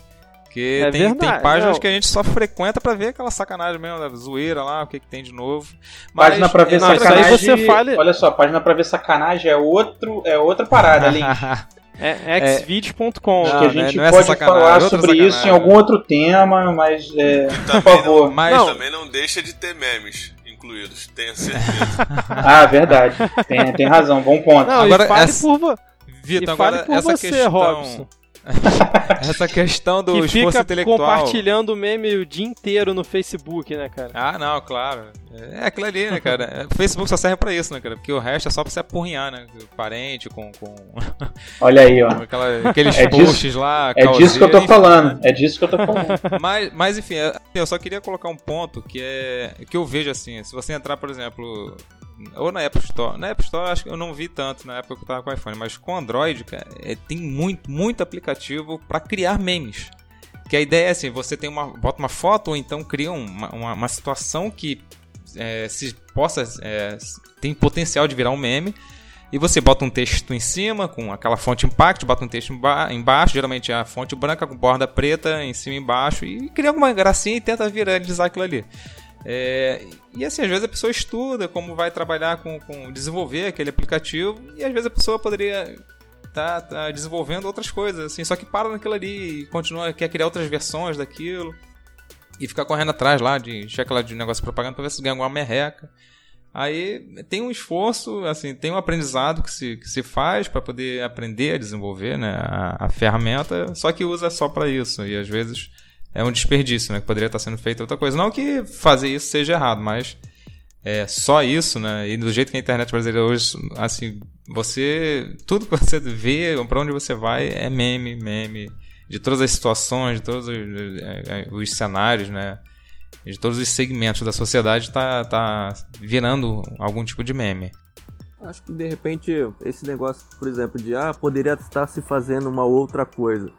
Porque é tem, tem, páginas não. que a gente só frequenta pra ver aquela sacanagem mesmo, da zoeira lá, o que, que tem de novo. Mas, página pra ver não, sacanagem. Você fale... Olha só, página pra ver sacanagem é, outro, é outra parada ali. É xvideos.com. É, que a gente não, não pode falar é sobre isso em algum outro tema, mas é, por favor. Não, mas não. também não deixa de ter memes incluídos, tenha certeza. ah, verdade. Tem, tem razão, bom ponto. Não, agora, fale essa... por, Vitor, agora por essa você, questão... Robson. Essa questão do que esforço fica intelectual. compartilhando o meme o dia inteiro no Facebook, né, cara? Ah, não, claro. É aquilo ali, né, cara? O Facebook só serve pra isso, né, cara? Porque o resto é só pra se apurrinhar, né? O parente com. com... Olha aí, ó. Aquela, aqueles é posts disso, lá. É disso que eu tô enfim, falando. Né? É disso que eu tô falando. mas, mas, enfim, eu só queria colocar um ponto que é. que eu vejo assim. Se você entrar, por exemplo, ou na Apple Store. Na Apple Store acho que eu não vi tanto na época que eu tava com o iPhone, mas com Android, cara, é, tem muito, muito aplicativo para criar memes. Que a ideia é assim, você tem uma, bota uma foto ou então cria uma, uma, uma situação que é, se possa é, tem potencial de virar um meme e você bota um texto em cima com aquela fonte impact, bota um texto embaixo, geralmente é a fonte branca com borda preta em cima e embaixo e cria alguma gracinha e tenta viralizar aquilo ali. É, e assim, às vezes a pessoa estuda como vai trabalhar com, com desenvolver aquele aplicativo e às vezes a pessoa poderia estar tá, tá desenvolvendo outras coisas, assim, só que para naquilo ali e continua, quer criar outras versões daquilo e ficar correndo atrás lá de checar lá de negócio de propaganda para ver se ganha alguma merreca. Aí tem um esforço, assim, tem um aprendizado que se, que se faz para poder aprender a desenvolver né, a, a ferramenta, só que usa só para isso. E às vezes é um desperdício, né? Que poderia estar sendo feito outra coisa. Não que fazer isso seja errado, mas é só isso, né? E do jeito que a internet brasileira hoje, assim, você. Tudo que você vê, para onde você vai, é meme, meme. De todas as situações, de todos os, é, é, os cenários, né? De todos os segmentos da sociedade tá, tá virando algum tipo de meme. Acho que de repente esse negócio, por exemplo, de ah, poderia estar se fazendo uma outra coisa.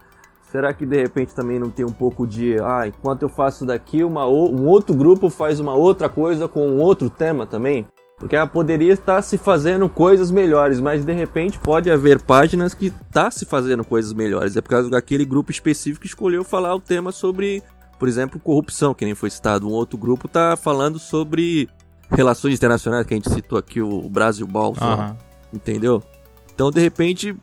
Será que de repente também não tem um pouco de, ah, enquanto eu faço daqui, uma, um outro grupo faz uma outra coisa com um outro tema também? Porque ela poderia estar se fazendo coisas melhores, mas de repente pode haver páginas que tá se fazendo coisas melhores. É por causa daquele grupo específico que escolheu falar o tema sobre, por exemplo, corrupção, que nem foi citado. Um outro grupo tá falando sobre relações internacionais, que a gente citou aqui, o Brasil Balsa. Uhum. Entendeu? Então, de repente,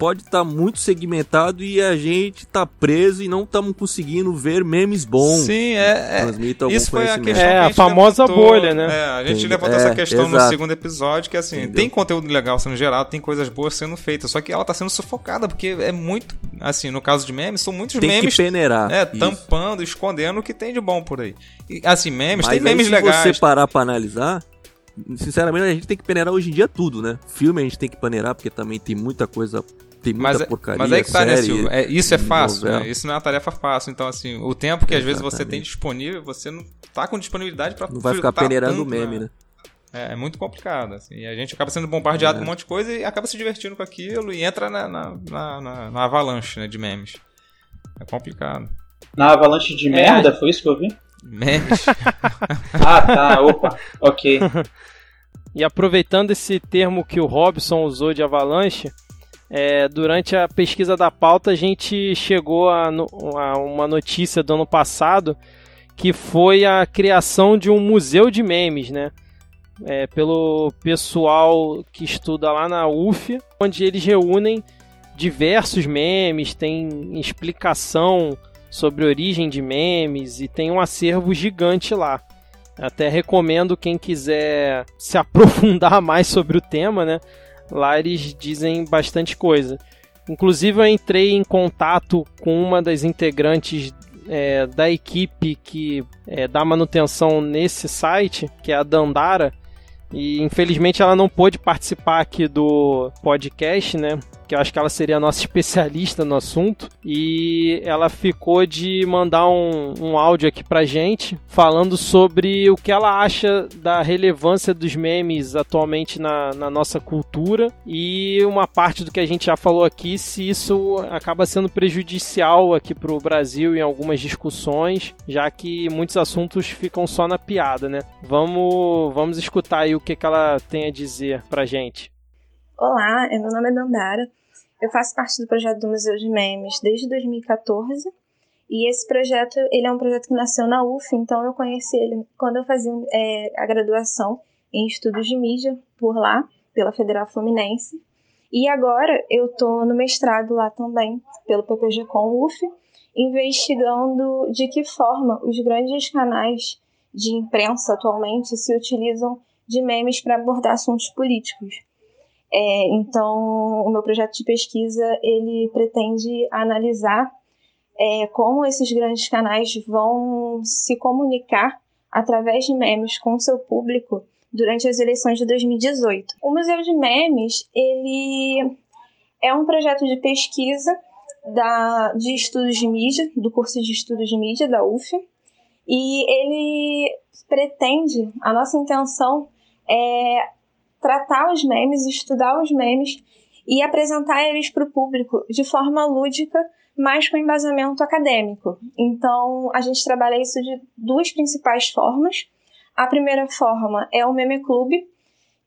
pode estar tá muito segmentado e a gente tá preso e não estamos conseguindo ver memes bons. Sim, é. é isso foi a questão. É, a, a famosa levantou, bolha, né? É, a gente Entendi. levantou é, essa questão exato. no segundo episódio, que assim, Entendeu? tem conteúdo legal sendo gerado, tem coisas boas sendo feitas, só que ela tá sendo sufocada, porque é muito, assim, no caso de memes, são muitos tem memes. Que peneirar. É, tampando, escondendo o que tem de bom por aí. E, assim, memes, Mas tem memes se legais. Se você parar pra analisar, sinceramente, a gente tem que peneirar hoje em dia tudo, né? Filme a gente tem que peneirar, porque também tem muita coisa tem muita mas, é, porcaria. Mas é que tá, né, série, né, Silvio? É, isso é fácil, né? Isso não é uma tarefa fácil. Então, assim, o tempo que às vezes você tem disponível, você não tá com disponibilidade para Não vai ficar peneirando o meme, né? É, é, muito complicado, assim. E a gente acaba sendo bombardeado é. com um monte de coisa e acaba se divertindo com aquilo e entra na, na, na, na, na avalanche né, de memes. É complicado. Na avalanche de merda, foi isso que eu vi? Memes. ah, tá, opa, ok. E aproveitando esse termo que o Robson usou de avalanche, é, durante a pesquisa da pauta, a gente chegou a, a, uma notícia do ano passado que foi a criação de um museu de memes, né? É, pelo pessoal que estuda lá na UF, onde eles reúnem diversos memes, tem explicação sobre origem de memes e tem um acervo gigante lá. Até recomendo quem quiser se aprofundar mais sobre o tema, né? Lá eles dizem bastante coisa. Inclusive, eu entrei em contato com uma das integrantes é, da equipe que é, dá manutenção nesse site, que é a Dandara, e infelizmente ela não pôde participar aqui do podcast, né? Que eu acho que ela seria a nossa especialista no assunto, e ela ficou de mandar um, um áudio aqui pra gente falando sobre o que ela acha da relevância dos memes atualmente na, na nossa cultura e uma parte do que a gente já falou aqui, se isso acaba sendo prejudicial aqui pro Brasil em algumas discussões, já que muitos assuntos ficam só na piada, né? Vamos, vamos escutar aí o que, que ela tem a dizer pra gente. Olá, meu nome é Dandara. Eu faço parte do projeto do Museu de Memes desde 2014. E esse projeto, ele é um projeto que nasceu na UF, então eu conheci ele quando eu fazia é, a graduação em estudos de mídia por lá, pela Federal Fluminense. E agora eu estou no mestrado lá também, pelo PPG com UF, investigando de que forma os grandes canais de imprensa atualmente se utilizam de memes para abordar assuntos políticos. É, então, o meu projeto de pesquisa ele pretende analisar é, como esses grandes canais vão se comunicar através de memes com o seu público durante as eleições de 2018. O Museu de Memes ele é um projeto de pesquisa da, de estudos de mídia, do curso de estudos de mídia da UF, e ele pretende, a nossa intenção é tratar os memes, estudar os memes e apresentar eles para o público de forma lúdica, mas com embasamento acadêmico. Então, a gente trabalha isso de duas principais formas. A primeira forma é o Meme Clube,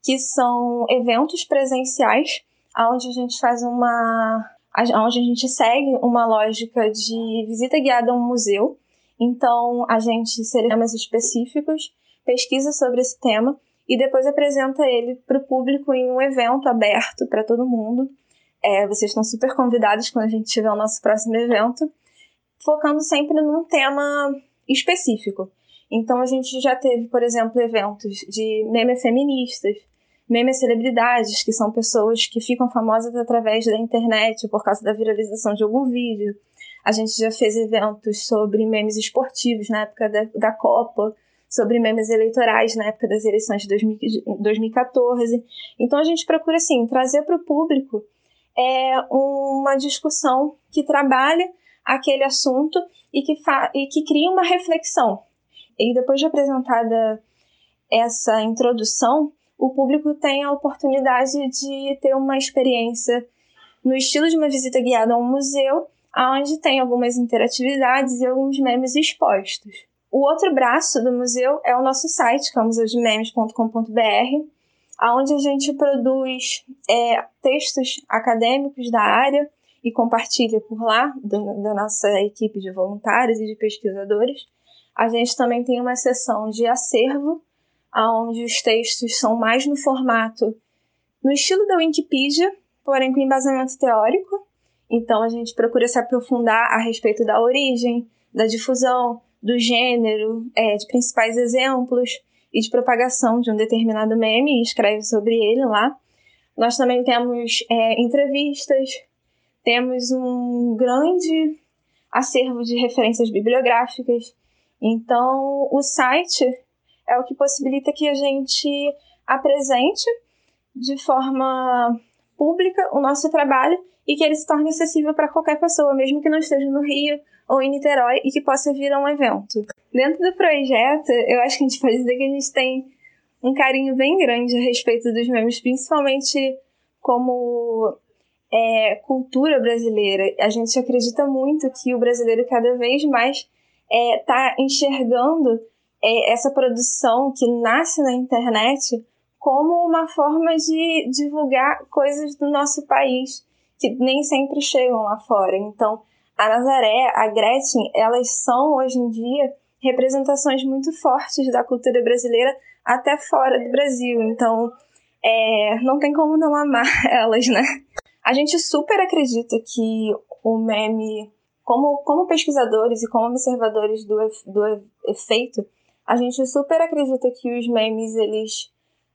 que são eventos presenciais, onde a gente faz uma. onde a gente segue uma lógica de visita guiada a um museu. Então, a gente seleciona temas específicos, pesquisa sobre esse tema e depois apresenta ele para o público em um evento aberto para todo mundo. É, vocês estão super convidados quando a gente tiver o nosso próximo evento, focando sempre num tema específico. Então a gente já teve, por exemplo, eventos de meme feministas, meme celebridades, que são pessoas que ficam famosas através da internet por causa da viralização de algum vídeo. A gente já fez eventos sobre memes esportivos na época da, da Copa, sobre memes eleitorais na época das eleições de 2014. Então a gente procura assim trazer para o público é, uma discussão que trabalhe aquele assunto e que, e que crie uma reflexão. E depois de apresentada essa introdução, o público tem a oportunidade de ter uma experiência no estilo de uma visita guiada a um museu, onde tem algumas interatividades e alguns memes expostos. O outro braço do museu é o nosso site, que é o museudememes.com.br, onde a gente produz é, textos acadêmicos da área e compartilha por lá, do, da nossa equipe de voluntários e de pesquisadores. A gente também tem uma seção de acervo, onde os textos são mais no formato, no estilo da Wikipedia, porém com embasamento teórico. Então a gente procura se aprofundar a respeito da origem, da difusão, do gênero, é, de principais exemplos e de propagação de um determinado meme e escreve sobre ele lá. Nós também temos é, entrevistas, temos um grande acervo de referências bibliográficas. Então, o site é o que possibilita que a gente apresente de forma pública o nosso trabalho e que ele se torne acessível para qualquer pessoa, mesmo que não esteja no Rio ou em Niterói e que possa vir a um evento. Dentro do projeto, eu acho que a gente pode dizer que a gente tem um carinho bem grande a respeito dos memes, principalmente como é, cultura brasileira. A gente acredita muito que o brasileiro cada vez mais está é, tá enxergando é, essa produção que nasce na internet como uma forma de divulgar coisas do nosso país que nem sempre chegam lá fora. Então, a Nazaré, a Gretchen, elas são hoje em dia representações muito fortes da cultura brasileira até fora do Brasil. Então, é, não tem como não amar elas, né? A gente super acredita que o meme, como, como pesquisadores e como observadores do, do efeito, a gente super acredita que os memes, eles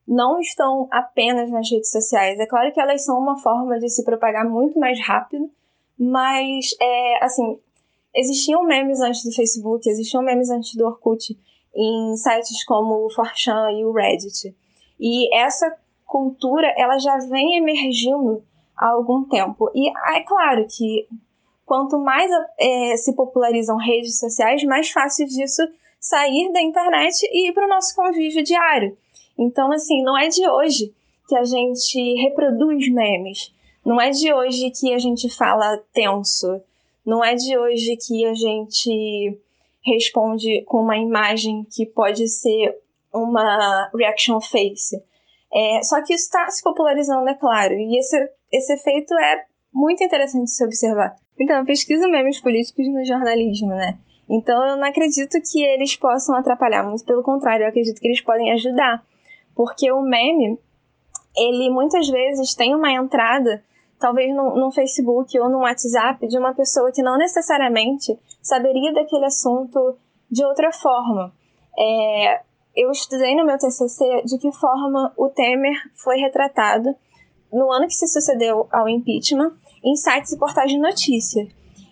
não estão apenas nas redes sociais. É claro que elas são uma forma de se propagar muito mais rápido, mas, é, assim, existiam memes antes do Facebook, existiam memes antes do Orkut, em sites como o 4chan e o Reddit. E essa cultura, ela já vem emergindo há algum tempo. E é claro que quanto mais é, se popularizam redes sociais, mais fácil disso sair da internet e ir para o nosso convívio diário. Então, assim, não é de hoje que a gente reproduz memes. Não é de hoje que a gente fala tenso. Não é de hoje que a gente responde com uma imagem que pode ser uma reaction face. É, só que isso está se popularizando, é claro. E esse, esse efeito é muito interessante de se observar. Então, eu pesquiso memes políticos no jornalismo, né? Então, eu não acredito que eles possam atrapalhar, muito pelo contrário, eu acredito que eles podem ajudar. Porque o meme, ele muitas vezes tem uma entrada talvez no, Facebook ou no WhatsApp de uma pessoa que não necessariamente saberia daquele assunto de outra forma. É, eu estudei no meu TCC de que forma o Temer foi retratado no ano que se sucedeu ao impeachment em sites e portais de notícia.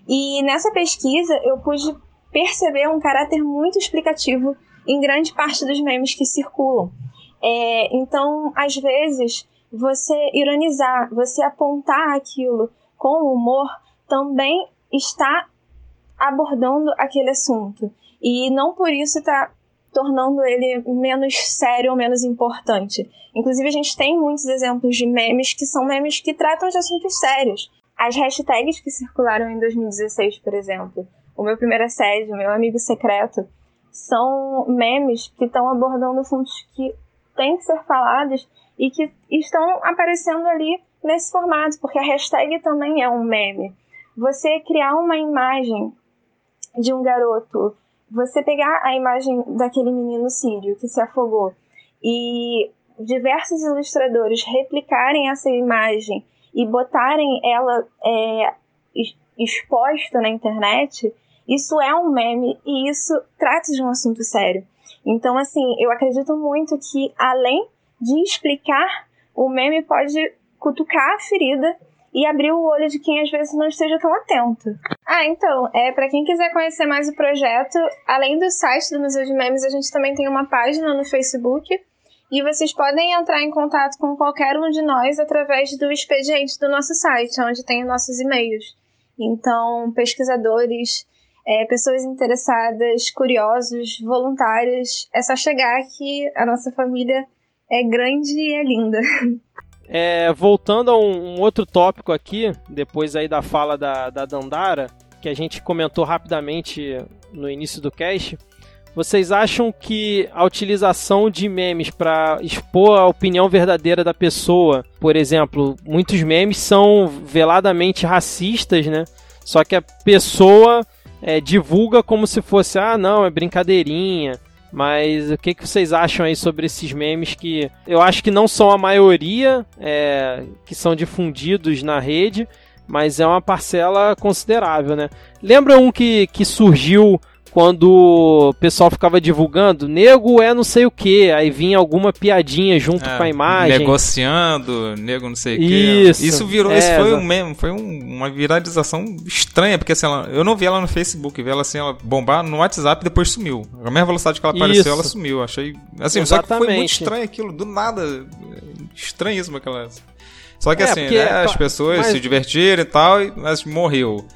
E nessa pesquisa eu pude perceber um caráter muito explicativo em grande parte dos memes que circulam. É, então, às vezes, você ironizar, você apontar aquilo com humor, também está abordando aquele assunto. E não por isso está tornando ele menos sério ou menos importante. Inclusive, a gente tem muitos exemplos de memes que são memes que tratam de assuntos sérios. As hashtags que circularam em 2016, por exemplo, o meu primeiro assédio, meu amigo secreto, são memes que estão abordando assuntos que têm que ser falados e que estão aparecendo ali nesse formato, porque a hashtag também é um meme. Você criar uma imagem de um garoto, você pegar a imagem daquele menino sírio que se afogou e diversos ilustradores replicarem essa imagem e botarem ela é, exposta na internet, isso é um meme e isso trata de um assunto sério. Então, assim, eu acredito muito que além de explicar, o meme pode cutucar a ferida e abrir o olho de quem às vezes não esteja tão atento. Ah, então, é para quem quiser conhecer mais o projeto, além do site do Museu de Memes, a gente também tem uma página no Facebook e vocês podem entrar em contato com qualquer um de nós através do expediente do nosso site, onde tem os nossos e-mails. Então, pesquisadores, é, pessoas interessadas, curiosos, voluntários, é só chegar que a nossa família é grande e é linda. É, voltando a um, um, outro tópico aqui, depois aí da fala da, da Dandara, que a gente comentou rapidamente no início do cast, vocês acham que a utilização de memes para expor a opinião verdadeira da pessoa, por exemplo, muitos memes são veladamente racistas, né? Só que a pessoa é, divulga como se fosse, ah, não, é brincadeirinha. Mas o que, que vocês acham aí sobre esses memes que eu acho que não são a maioria é, que são difundidos na rede, mas é uma parcela considerável, né? Lembra um que, que surgiu quando o pessoal ficava divulgando, nego é não sei o que, aí vinha alguma piadinha junto é, com a imagem. Negociando, nego não sei o que. Isso. Isso virou, é, isso foi um meme, foi um, uma viralização estranha, porque assim, ela, eu não vi ela no Facebook, vi ela assim, ela bombar no WhatsApp e depois sumiu. A mesma velocidade que ela apareceu, isso. ela sumiu. Achei. Assim, Exatamente. só que foi muito estranho aquilo, do nada. Estranhíssimo aquela. Só que é, assim, né, as pessoas mas... se divertiram e tal, mas morreu.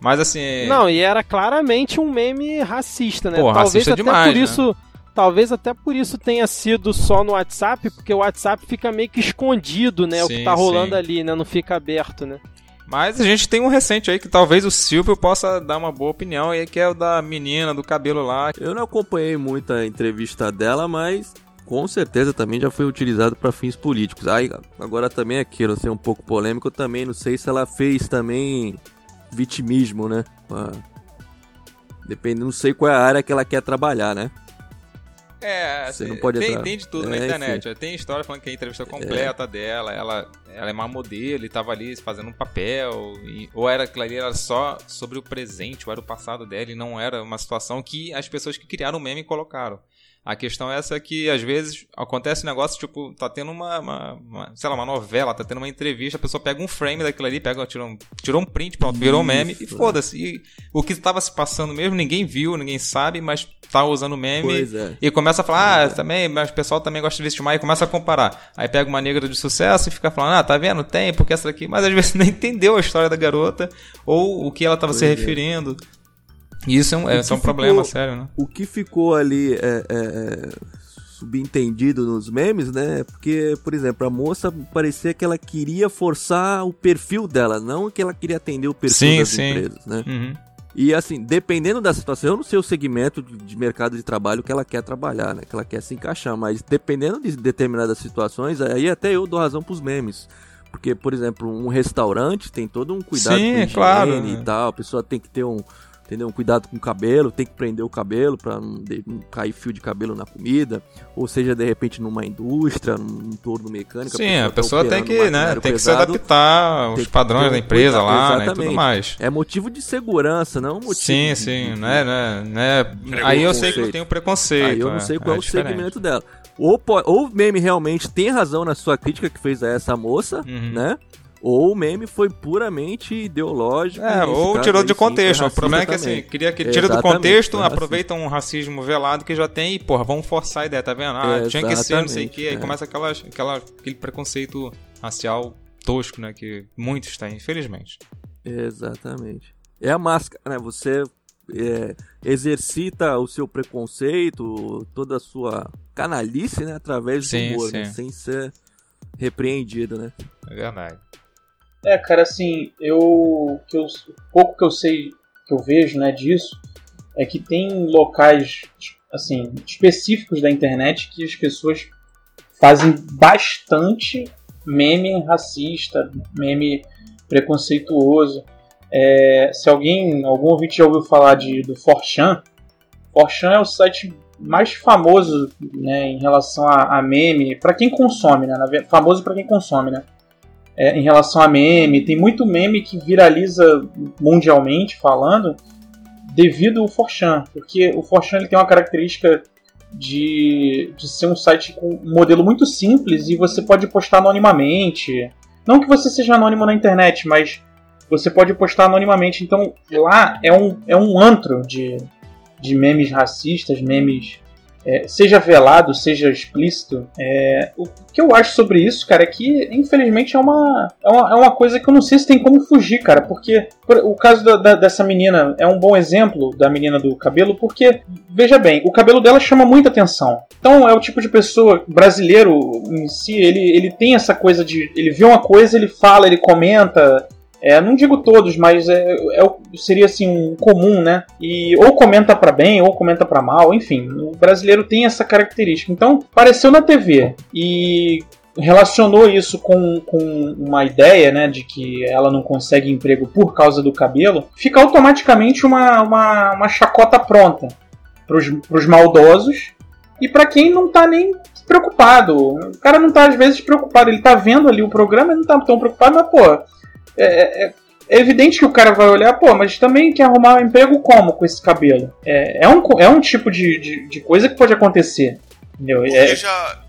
Mas assim. Não, e era claramente um meme racista, né? Pô, Talvez racista até demais, por né? isso. Talvez até por isso tenha sido só no WhatsApp, porque o WhatsApp fica meio que escondido, né? Sim, o que tá rolando sim. ali, né? Não fica aberto, né? Mas a gente tem um recente aí que talvez o Silvio possa dar uma boa opinião, aí que é o da menina do cabelo lá. Eu não acompanhei muito a entrevista dela, mas com certeza também já foi utilizado para fins políticos. Aí, agora também aqui, não sei, um pouco polêmico também, não sei se ela fez também vitimismo, né? Depende, não sei qual é a área que ela quer trabalhar, né? É, assim, Você não pode tem, tem de tudo é, na internet. Enfim. Tem história falando que a entrevista completa é. dela, ela, ela é uma modelo e tava ali fazendo um papel, e, ou era aquilo ali era só sobre o presente, ou era o passado dela, e não era uma situação que as pessoas que criaram o meme colocaram. A questão é essa que às vezes acontece um negócio, tipo, tá tendo uma, uma, uma, sei lá, uma novela, tá tendo uma entrevista, a pessoa pega um frame daquilo ali, pega, tirou um, tirou um print, pronto, virou um meme e foda-se. E o que estava se passando mesmo, ninguém viu, ninguém sabe, mas tá usando meme é. e começa a falar, ah, é. também, mas o pessoal também gosta de vestir e começa a comparar. Aí pega uma negra de sucesso e fica falando, ah, tá vendo? Tem, porque essa daqui, mas às vezes nem entendeu a história da garota ou o que ela estava se é. referindo. Isso é um, é, é um problema sério, né? O que ficou ali é, é, é, subentendido nos memes, né? Porque, por exemplo, a moça parecia que ela queria forçar o perfil dela, não que ela queria atender o perfil sim, das sim. empresas, né? Uhum. E assim, dependendo da situação, eu não sei o segmento de mercado de trabalho que ela quer trabalhar, né? Que ela quer se encaixar, mas dependendo de determinadas situações, aí até eu dou razão pros memes. Porque, por exemplo, um restaurante tem todo um cuidado Sim, com higiene claro, e né? tal, a pessoa tem que ter um, entendeu? Um cuidado com o cabelo, tem que prender o cabelo para não, não, cair fio de cabelo na comida, ou seja, de repente numa indústria, num torno mecânico. Sim, a pessoa, a pessoa tá tem que, né, tem que se adaptar aos padrões da empresa lá, né, e tudo mais. É motivo de segurança, não motivo Sim, de, sim, de, né, né, né. Aí eu sei que eu tenho preconceito. Aí eu não é, sei qual é, é o segmento dela. Ou, ou o meme realmente tem razão na sua crítica que fez a essa moça, uhum. né? Ou o meme foi puramente ideológico. É, ou tirou de contexto. O problema é que assim, queria que tira do contexto, é aproveita um racismo velado que já tem e, porra, vamos forçar a ideia, tá vendo? Ah, tinha que ser, não sei o que, aí é. começa aquela, aquela, aquele preconceito racial tosco, né, que muitos têm, infelizmente. Exatamente. É a máscara, né? Você é, exercita o seu preconceito, toda a sua canalice, né, através do sim, humor, né, sim. Né, sem ser repreendido, né? É verdade. É, cara, assim, eu, que eu pouco que eu sei, que eu vejo, né, disso, é que tem locais, assim, específicos da internet que as pessoas fazem bastante meme racista, meme preconceituoso. É, se alguém, algum ouvinte já ouviu falar de, do Forchan, Forchan é o site mais famoso né, em relação a, a meme, para quem consome, né, famoso para quem consome, né? É, em relação a meme. Tem muito meme que viraliza mundialmente falando devido ao Forchan, porque o Forchan ele tem uma característica de, de ser um site com um modelo muito simples e você pode postar anonimamente. Não que você seja anônimo na internet, mas você pode postar anonimamente. Então lá é um, é um antro de, de memes racistas, memes é, seja velado, seja explícito. É, o que eu acho sobre isso, cara, é que infelizmente é uma, é uma, é uma coisa que eu não sei se tem como fugir, cara, porque o caso da, da, dessa menina é um bom exemplo da menina do cabelo, porque, veja bem, o cabelo dela chama muita atenção. Então é o tipo de pessoa brasileiro em si, ele, ele tem essa coisa de. Ele vê uma coisa, ele fala, ele comenta. É, não digo todos, mas é, é, seria assim um comum, né? E ou comenta para bem ou comenta para mal, enfim. O brasileiro tem essa característica. Então, apareceu na TV e relacionou isso com, com uma ideia, né, de que ela não consegue emprego por causa do cabelo, fica automaticamente uma, uma, uma chacota pronta para os maldosos e para quem não tá nem preocupado. O cara não tá às vezes preocupado, ele tá vendo ali o programa e não tá tão preocupado, mas pô, é, é, é, evidente que o cara vai olhar, pô, mas também quer arrumar um emprego como com esse cabelo? É, é, um, é um tipo de, de, de coisa que pode acontecer. Entendeu? Porque é... já,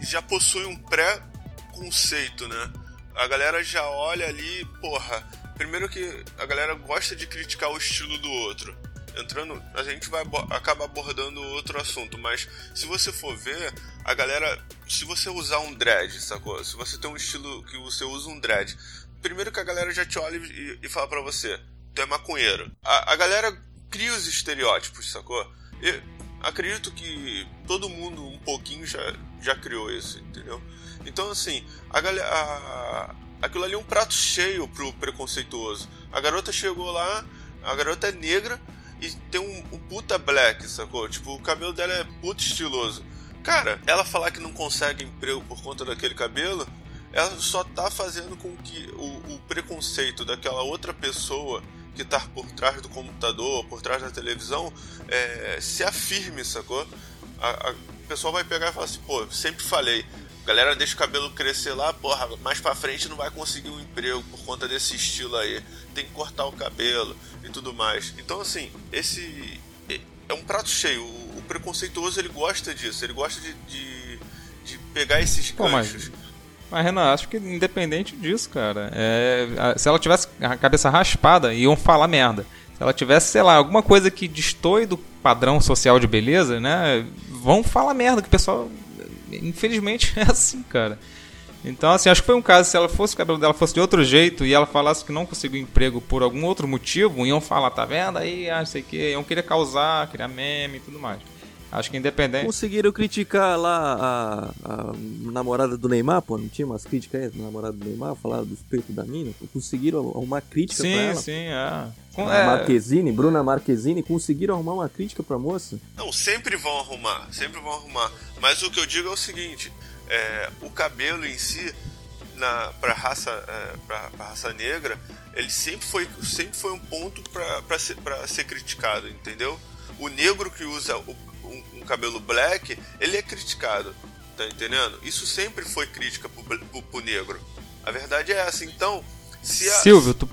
já possui um pré-conceito, né? A galera já olha ali, porra. Primeiro que a galera gosta de criticar o estilo do outro. Entrando, a gente vai acabar abordando outro assunto, mas se você for ver, a galera, se você usar um dread, sacou? Se você tem um estilo que você usa um dread, primeiro que a galera já te olha e, e fala para você, tu é maconheiro. A, a, galera cria os estereótipos, sacou? Eu acredito que todo mundo um pouquinho já, já criou isso, entendeu? Então, assim, a galera. Aquilo ali é um prato cheio pro preconceituoso. A garota chegou lá, a garota é negra e tem um, um puta black, sacou? Tipo, o cabelo dela é puta estiloso. Cara, ela falar que não consegue emprego por conta daquele cabelo, ela só tá fazendo com que o, o preconceito daquela outra pessoa que tá por trás do computador, por trás da televisão, é, se afirme, sacou? A, a, o pessoal vai pegar e falar assim, pô, sempre falei, galera deixa o cabelo crescer lá, porra, mais pra frente não vai conseguir um emprego por conta desse estilo aí, tem que cortar o cabelo e tudo mais. Então, assim, esse é, um prato cheio. O, o preconceituoso ele gosta disso, ele gosta de, de, de pegar esses ganchos. Pô, mas mas, Renan, acho que independente disso, cara, é, se ela tivesse a cabeça raspada, iam falar merda. Se ela tivesse, sei lá, alguma coisa que destoie do padrão social de beleza, né? Vão falar merda, que o pessoal, infelizmente, é assim, cara. Então, assim, acho que foi um caso, se ela fosse, o cabelo dela fosse de outro jeito e ela falasse que não conseguiu emprego por algum outro motivo, iam falar, tá vendo? Aí, ah, não sei o que, iam querer causar, criar meme e tudo mais. Acho que independente. Conseguiram criticar lá a, a, namorada do Neymar, pô, não tinha umas críticas aí da namorada do Neymar, falaram dos peitos da mina? Conseguiram arrumar crítica sim, pra ela? Sim, sim, é. Com, a é... Marquezine, Bruna Marquezine, conseguiram arrumar uma crítica pra moça? Não, sempre vão arrumar, sempre vão arrumar. Mas o que eu digo é o seguinte, é, o cabelo em si, na, pra, raça, é, pra, pra raça negra, ele sempre foi, sempre foi um ponto pra, pra, ser, pra ser criticado, entendeu? O negro que usa o um, um cabelo black, ele é criticado. Tá entendendo? Isso sempre foi crítica pro, pro, pro negro. A verdade é essa. Então, se a. Silvio, tu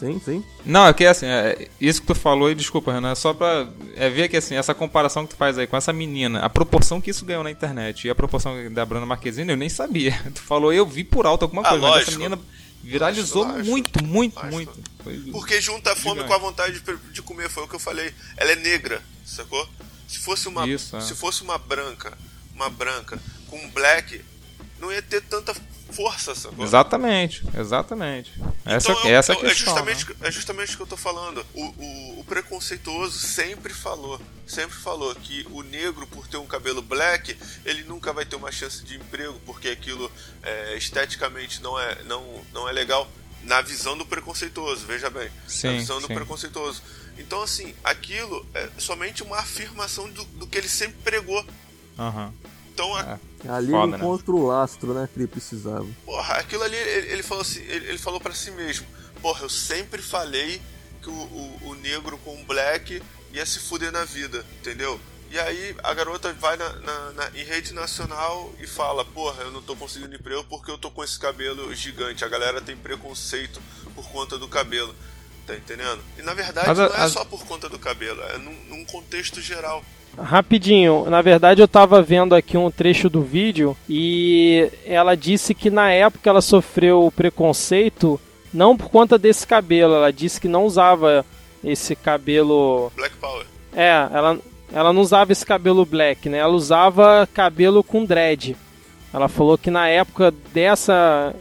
Sim, sim. Não, é que assim, é, isso que tu falou, e desculpa, Renan, é só pra é, ver que assim, essa comparação que tu faz aí com essa menina, a proporção que isso ganhou na internet e a proporção da Bruna Marquezine, eu nem sabia. Tu falou, eu vi por alto alguma ah, coisa, lógico. mas essa menina viralizou lógico, muito, muito, lógico. muito. Porque junta a fome com a vontade de, de comer, foi o que eu falei. Ela é negra, sacou? Se fosse uma, Isso, é. se fosse uma branca, uma branca com um black, não ia ter tanta força, sacou? Exatamente, exatamente. Essa, então, essa é, é. É justamente, né? é justamente o que eu tô falando. O, o, o, preconceituoso sempre falou, sempre falou que o negro, por ter um cabelo black, ele nunca vai ter uma chance de emprego, porque aquilo é, esteticamente não é, não, não é legal. Na visão do preconceituoso, veja bem. Sim, na visão sim. do preconceituoso. Então, assim, aquilo é somente uma afirmação do, do que ele sempre pregou. Uhum. Então, a... é. ali Foda, ele né? encontra o lastro, né, que ele precisava. Porra, aquilo ali, ele, ele falou assim, ele, ele falou para si mesmo, porra, eu sempre falei que o, o, o negro com o black ia se fuder na vida, entendeu? E aí a garota vai na, na, na, em rede nacional e fala: Porra, eu não tô conseguindo emprego porque eu tô com esse cabelo gigante. A galera tem preconceito por conta do cabelo. tá entendendo? E na verdade Mas, não é só por conta do cabelo, é num, num contexto geral. Rapidinho, na verdade eu tava vendo aqui um trecho do vídeo e ela disse que na época ela sofreu preconceito não por conta desse cabelo, ela disse que não usava esse cabelo. Black Power. É, ela, ela não usava esse cabelo black, né? Ela usava cabelo com dread. Ela falou que na época dessa,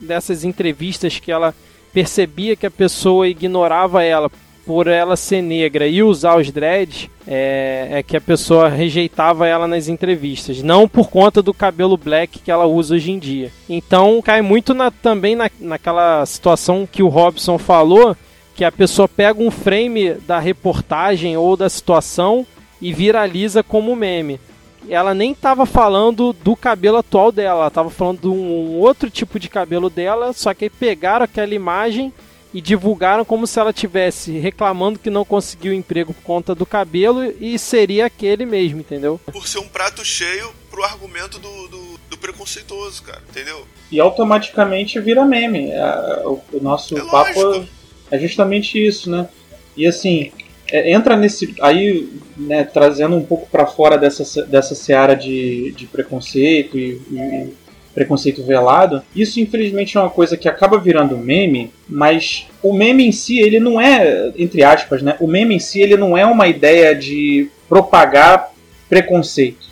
dessas entrevistas que ela percebia que a pessoa ignorava ela por ela ser negra e usar os dreads, é, é, que a pessoa rejeitava ela nas entrevistas, não por conta do cabelo black que ela usa hoje em dia. Então cai muito na, também na, naquela situação que o Robson falou, que a pessoa pega um frame da reportagem ou da situação e viraliza como meme. Ela nem estava falando do cabelo atual dela, ela estava falando de um outro tipo de cabelo dela, só que aí pegaram aquela imagem e divulgaram como se ela tivesse reclamando que não conseguiu emprego por conta do cabelo e seria aquele mesmo, entendeu? Por ser um prato cheio pro argumento do, do, do preconceituoso, cara, entendeu? E automaticamente vira meme. É, o, nosso é papo lógico. é justamente isso, né? E assim, é, entra nesse. Aí, né, trazendo um pouco para fora dessa, dessa seara de, de preconceito e, e preconceito velado. Isso, infelizmente, é uma coisa que acaba virando meme, mas o meme em si, ele não é, entre aspas, né? O meme em si, ele não é uma ideia de propagar preconceito.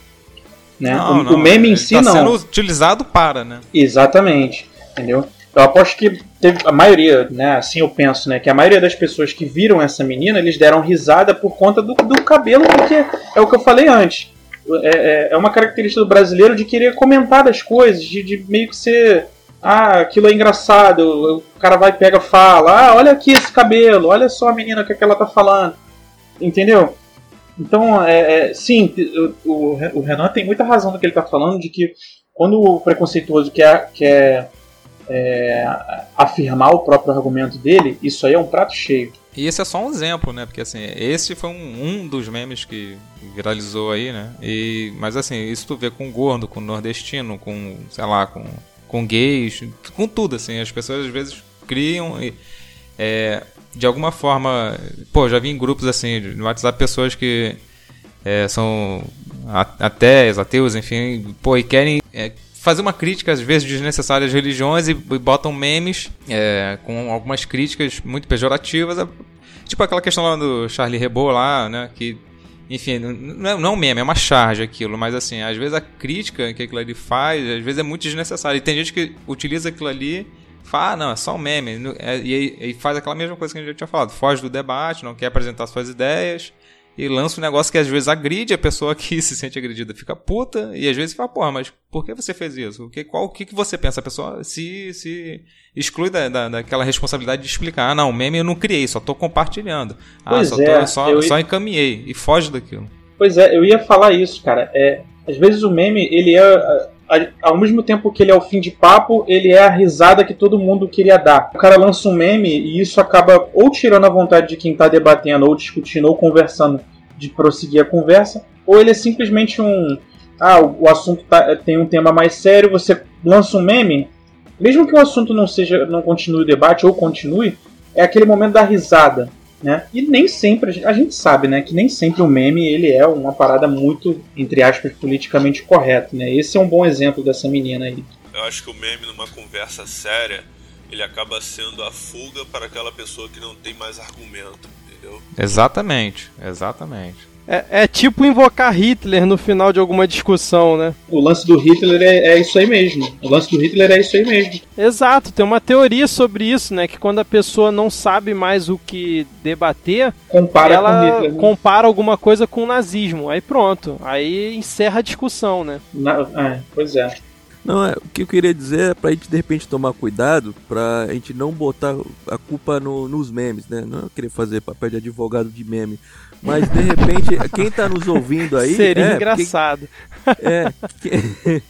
Né? Não, o, não, o meme em si tá não. sendo utilizado para, né? Exatamente. Entendeu? Eu aposto que teve a maioria, né? Assim eu penso, né? Que a maioria das pessoas que viram essa menina, eles deram risada por conta do, do cabelo, porque é o que eu falei antes é, é, é uma característica do brasileiro de querer comentar as coisas, de, de meio que ser. Ah, aquilo é engraçado. O cara vai, pega, fala. Ah, olha aqui esse cabelo, olha só a menina que, é que ela tá falando. Entendeu? Então, é, é, sim, o, o, Renan tem muita razão no que ele está falando, de que quando o preconceituoso quer, quer é, afirmar o próprio argumento dele, isso aí é um prato cheio. E esse é só um exemplo, né? Porque assim, esse foi um, um dos memes que viralizou aí, né? E, mas assim, isso tu vê com gordo, com nordestino, com, sei lá, com, com gays, com tudo, assim. As pessoas às vezes criam e, é, de alguma forma. Pô, já vi em grupos assim, no WhatsApp, pessoas que é, são ateus, ateus, enfim, pô, e querem. É, fazer uma crítica, às vezes, desnecessária às religiões e, e botam memes é, com algumas críticas muito pejorativas. É, tipo aquela questão lá do Charlie Hebdo lá, né? Que, enfim, não é, não é um meme, é uma charge aquilo, mas assim, às vezes a crítica que aquilo ali faz, às vezes é muito desnecessária. E tem gente que utiliza aquilo ali fala, ah, não, é só um meme. É, e, faz aquela mesma coisa que a gente já tinha falado. Foge do debate, não quer apresentar suas ideias e lança um negócio que às vezes agride a pessoa que se sente agredida, fica puta, e às vezes fala, porra, mas por que você fez isso? O que, qual, o que, que você pensa? A pessoa se, se exclui da, da, daquela responsabilidade de explicar, ah, não, o meme eu não criei, só tô compartilhando. Ah, pois só, é, tô, só, só encaminhei, e foge daquilo. Pois é, eu ia falar isso, cara. É, às vezes o meme, ele é ao mesmo tempo que ele é o fim de papo, ele é a risada que todo mundo queria dar. O cara lança um meme e isso acaba ou tirando a vontade de quem está debatendo, ou discutindo, ou conversando, de prosseguir a conversa, ou ele é simplesmente um. Ah, o assunto tá, tem um tema mais sério, você lança um meme, mesmo que o assunto não seja, não continue o debate ou continue, é aquele momento da risada. Né? E nem sempre, a gente sabe, né, que nem sempre o meme ele é uma parada muito, entre aspas, politicamente correta, né? Esse é um bom exemplo dessa menina aí. Eu acho que o meme numa conversa séria, ele acaba sendo a fuga para aquela pessoa que não tem mais argumento, entendeu? Exatamente, exatamente. É, é, tipo invocar Hitler no final de alguma discussão, né? O lance do Hitler é, é, isso aí mesmo. O lance do Hitler é isso aí mesmo. Exato, tem uma teoria sobre isso, né? Que quando a pessoa não sabe mais o que debater, compara ela Hitler, né? compara alguma coisa com o nazismo. Aí pronto, aí encerra a discussão, né? Na, é, pois é. Não, é, o que eu queria dizer é pra gente de repente tomar cuidado pra gente não botar a culpa no, nos memes, né? Não querer fazer papel de advogado de meme. Mas de repente, quem tá nos ouvindo aí. Seria é, engraçado. é.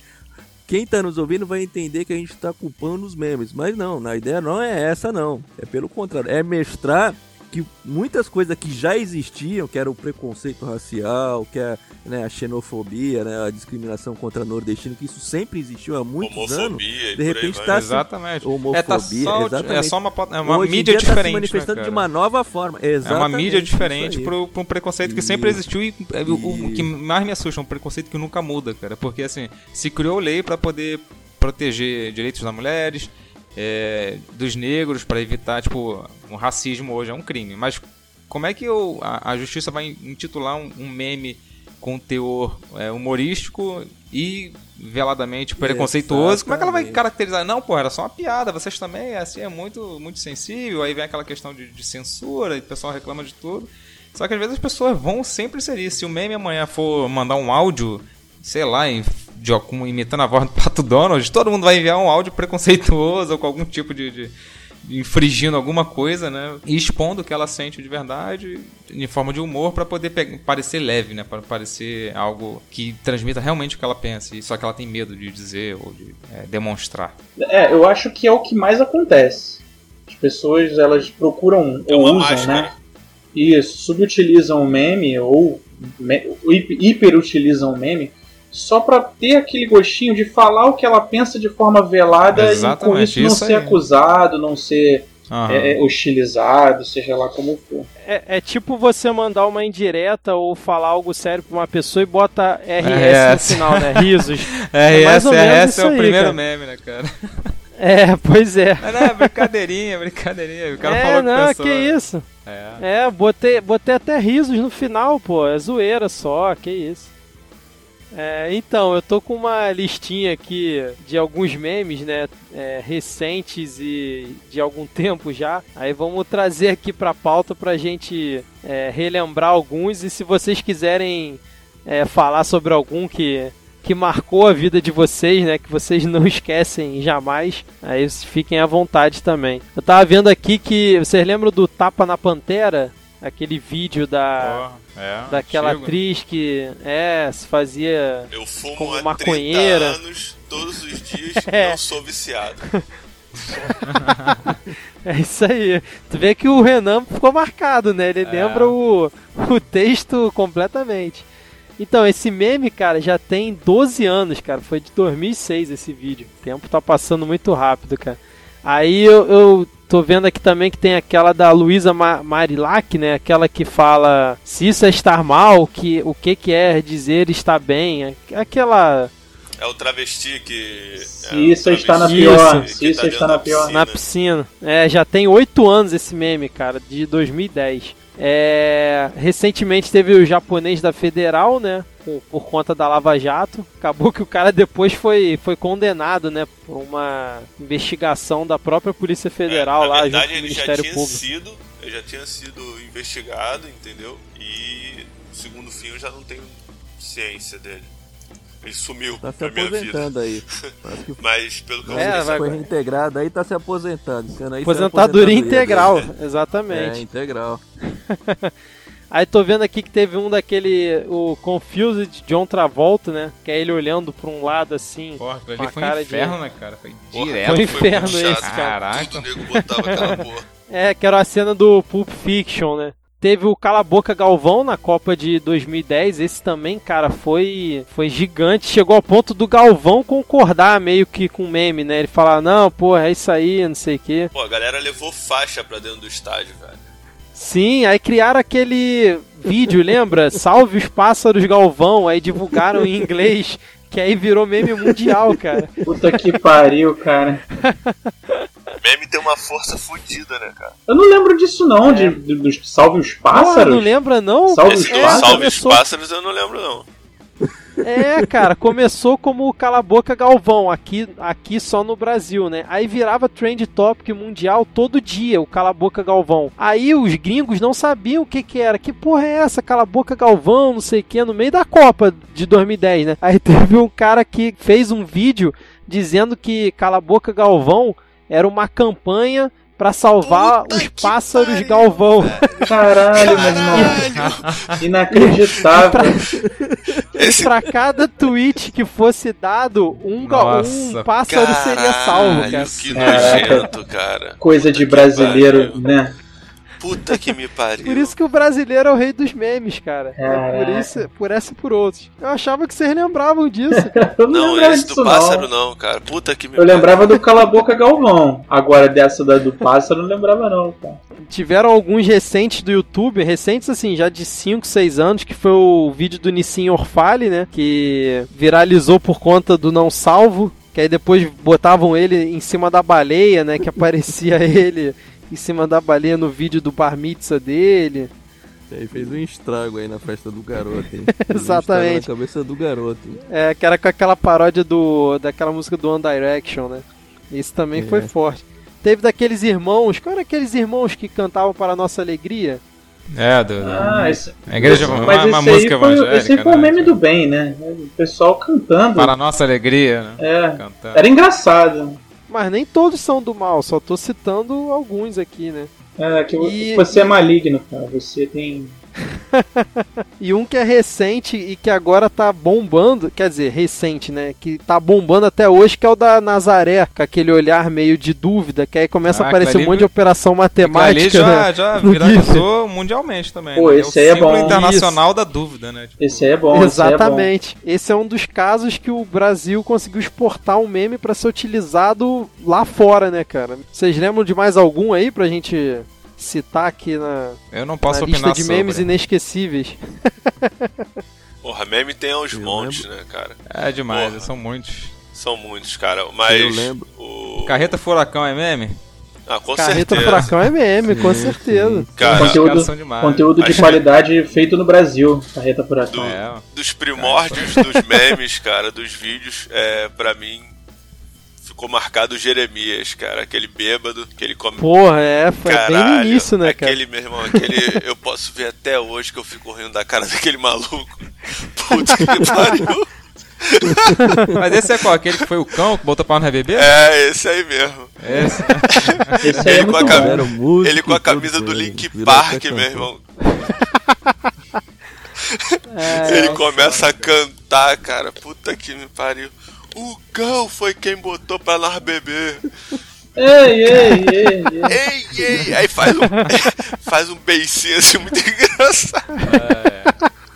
quem tá nos ouvindo vai entender que a gente tá culpando os memes. Mas não, a ideia não é essa, não. É pelo contrário. É mestrar que muitas coisas que já existiam, que era o preconceito racial, que é né, a xenofobia, né, a discriminação contra nordestino, que isso sempre existiu há muitos homofobia, anos. De repente está exatamente. Homofobia, é, tá só, exatamente. é só uma, é uma Hoje mídia diferente. Tá se manifestando né, de uma nova forma. Exatamente, é uma mídia diferente para um preconceito que sempre existiu e, e, o, o que mais me assusta é um preconceito que nunca muda, cara. Porque assim, se criou lei para poder proteger direitos das mulheres, é, dos negros, para evitar, tipo, um racismo hoje é um crime. Mas como é que eu, a, a justiça vai intitular um, um meme com teor é, humorístico e veladamente preconceituoso? Exatamente. Como é que ela vai caracterizar? Não, pô, era só uma piada, vocês também, assim, é muito, muito sensível. Aí vem aquela questão de, de censura e o pessoal reclama de tudo. Só que às vezes as pessoas vão sempre ser isso. Se o meme amanhã for mandar um áudio, sei lá, em, de, imitando a voz do Pato Donald, todo mundo vai enviar um áudio preconceituoso ou com algum tipo de, de infringindo alguma coisa, né? E expondo o que ela sente de verdade em forma de humor para poder parecer leve, né? Para parecer algo que transmita realmente o que ela pensa, e só que ela tem medo de dizer ou de é, demonstrar. É, eu acho que é o que mais acontece. As pessoas elas procuram é ou usam, mágica, né? Isso, subutilizam o meme ou me, hiperutilizam o meme só para ter aquele gostinho de falar o que ela pensa de forma velada Exatamente, e com isso não isso ser aí. acusado, não ser é, é, hostilizado, seja lá como for. É, é, tipo você mandar uma indireta ou falar algo sério pra uma pessoa e bota RS, RS. no final, né? Risos. é, RS, RS é o aí, primeiro cara. meme, né, cara? É, pois é. Mas não, é brincadeirinha, brincadeirinha. O cara é, falou não, que pensou, que isso. É. é, botei, botei até risos no final, pô. É zoeira só, que isso. É, então, eu tô com uma listinha aqui de alguns memes, né, é, recentes e de algum tempo já. Aí vamos trazer aqui pra pauta pra gente é, relembrar alguns e se vocês quiserem é, falar sobre algum que, que marcou a vida de vocês, né, que vocês não esquecem jamais, aí fiquem à vontade também. Eu tava vendo aqui que, vocês lembram do Tapa na Pantera? Aquele vídeo da oh, é, daquela antigo. atriz que é se fazia eu fumo como há maconheira 30 anos todos os dias é. eu sou viciado é isso aí tu vê que o Renan ficou marcado né ele é. lembra o, o texto completamente então, esse meme, cara, já tem 12 anos, cara. Foi de 2006 esse vídeo. O tempo tá passando muito rápido, cara. Aí eu, eu tô vendo aqui também que tem aquela da Luísa Marilac, né? Aquela que fala se isso é estar mal, que, o que quer é dizer estar bem. Aquela. É o travesti que. Se é isso travesti está na pior. Se isso tá está na pior. Na piscina. É, já tem oito anos esse meme, cara, de 2010. É, recentemente teve o japonês da Federal, né? Por, por, conta da Lava Jato. Acabou que o cara depois foi, foi condenado, né? Por uma investigação da própria Polícia Federal é, lá verdade, junto com o Ministério já Público. Sido, ele já tinha sido investigado, entendeu? E no segundo fim eu já não tenho ciência dele. Ele sumiu tá se aposentando aí. Mas pelo que eu é, vai... foi reintegrado aí, tá se aposentando. Aí aposentadoria integral, exatamente. É, integral. Aí tô vendo aqui que teve um daquele, o Confused John Travolta, né? Que é ele olhando pra um lado assim. Porra, ali foi cara inferno, de... né, cara? Foi direto. Foi inferno foi esse, cara. Caraca. Porra. É, que era a cena do Pulp Fiction, né? Teve o Cala Boca Galvão na Copa de 2010. Esse também, cara, foi foi gigante. Chegou ao ponto do Galvão concordar meio que com o meme, né? Ele falar, não, pô, é isso aí, não sei o quê. Pô, a galera levou faixa pra dentro do estádio, velho. Sim, aí criaram aquele vídeo, lembra? Salve os pássaros Galvão. Aí divulgaram em inglês, que aí virou meme mundial, cara. Puta que pariu, cara. Meme tem uma força fodida, né, cara? Eu não lembro disso não, é. de, de, dos Salve os Pássaros. não lembra não? Salve os é, Pássaros? Salve os Pássaros eu não lembro não. É, cara, começou como Cala Boca Galvão, aqui, aqui só no Brasil, né? Aí virava trend topic mundial todo dia, o Cala Boca Galvão. Aí os gringos não sabiam o que que era. Que porra é essa? Cala Boca Galvão, não sei o que, no meio da Copa de 2010, né? Aí teve um cara que fez um vídeo dizendo que Cala Boca Galvão era uma campanha para salvar Puta os pássaros pariu, Galvão. Caralho, meu irmão. Inacreditável. E pra, cada tweet que fosse dado, um, Nossa, um pássaro caralho, seria salvo, cara. Que nojento, cara. Coisa de brasileiro, né? Puta que me pariu. Por isso que o brasileiro é o rei dos memes, cara. É, por isso, por essa e por outros. Eu achava que vocês lembravam disso. eu não, não esse do pássaro não. cara. Puta que me Eu pariu. lembrava do Cala Boca Galvão. Agora dessa da do pássaro eu não lembrava não, cara. Tiveram alguns recentes do YouTube, recentes assim, já de 5, 6 anos, que foi o vídeo do Nissin Orfale, né? Que viralizou por conta do Não Salvo. Que aí depois botavam ele em cima da baleia, né? Que aparecia ele em cima da baleia no vídeo do bar mitzvah dele. Aí fez um estrago aí na festa do garoto? Exatamente. Um na cabeça do garoto. É, que era com aquela paródia do, daquela música do One Direction, né? Isso também é. foi forte. Teve daqueles irmãos, qual era aqueles irmãos que cantavam para a nossa alegria? É, do, ah, esse, a igreja uma, mas uma música foi, evangélica. Esse aí foi o né? meme do bem, né? O pessoal cantando. Para a nossa alegria, né? É. Cantando. Era engraçado. Mas nem todos são do mal, só tô citando alguns aqui, né? É, que e... você é maligno, cara. Você tem e um que é recente e que agora tá bombando, quer dizer, recente, né? Que tá bombando até hoje, que é o da Nazaré, com aquele olhar meio de dúvida, que aí começa ah, a aparecer um monte de operação matemática. Ali já, né? já viralizou mundialmente também. Pô, né? esse é, o é bom. internacional Isso. da dúvida, né? Tipo... Esse é bom. Exatamente. Esse é, bom. esse é um dos casos que o Brasil conseguiu exportar um meme para ser utilizado lá fora, né, cara? Vocês lembram de mais algum aí pra gente citar aqui na, eu não posso na lista de memes sobre. inesquecíveis. Porra, meme tem aos eu montes, lembro. né, cara? É demais, Porra. são muitos. São muitos, cara. Mas. Eu lembro. O... Carreta Furacão é meme? Ah, com Carreta certeza. Furacão é meme, sim, com certeza. Cara, conteúdo, conteúdo de qualidade feito no Brasil, Carreta Furacão. Do, é. Dos primórdios dos memes, cara, dos vídeos, é, pra mim, ficou marcado o Jeremias, cara. Aquele bêbado que ele come. Porra, é, foi Caralho, bem no início, né, cara? Aquele, meu irmão, aquele. eu posso ver até hoje que eu fico rindo da cara daquele maluco. Puta que pariu. Mas esse é qual? Aquele que foi o cão que botou pau no RBB? É, esse aí mesmo. Esse, esse aí ele, é com a camisa, ele com a camisa do Link Park, meu irmão. É, ele começa a cantar, cara. Puta que me pariu. O cão foi quem botou pra nós beber. Ei, ei, ei, ei. Ei, ei. Aí faz um, faz um beicinho assim muito engraçado.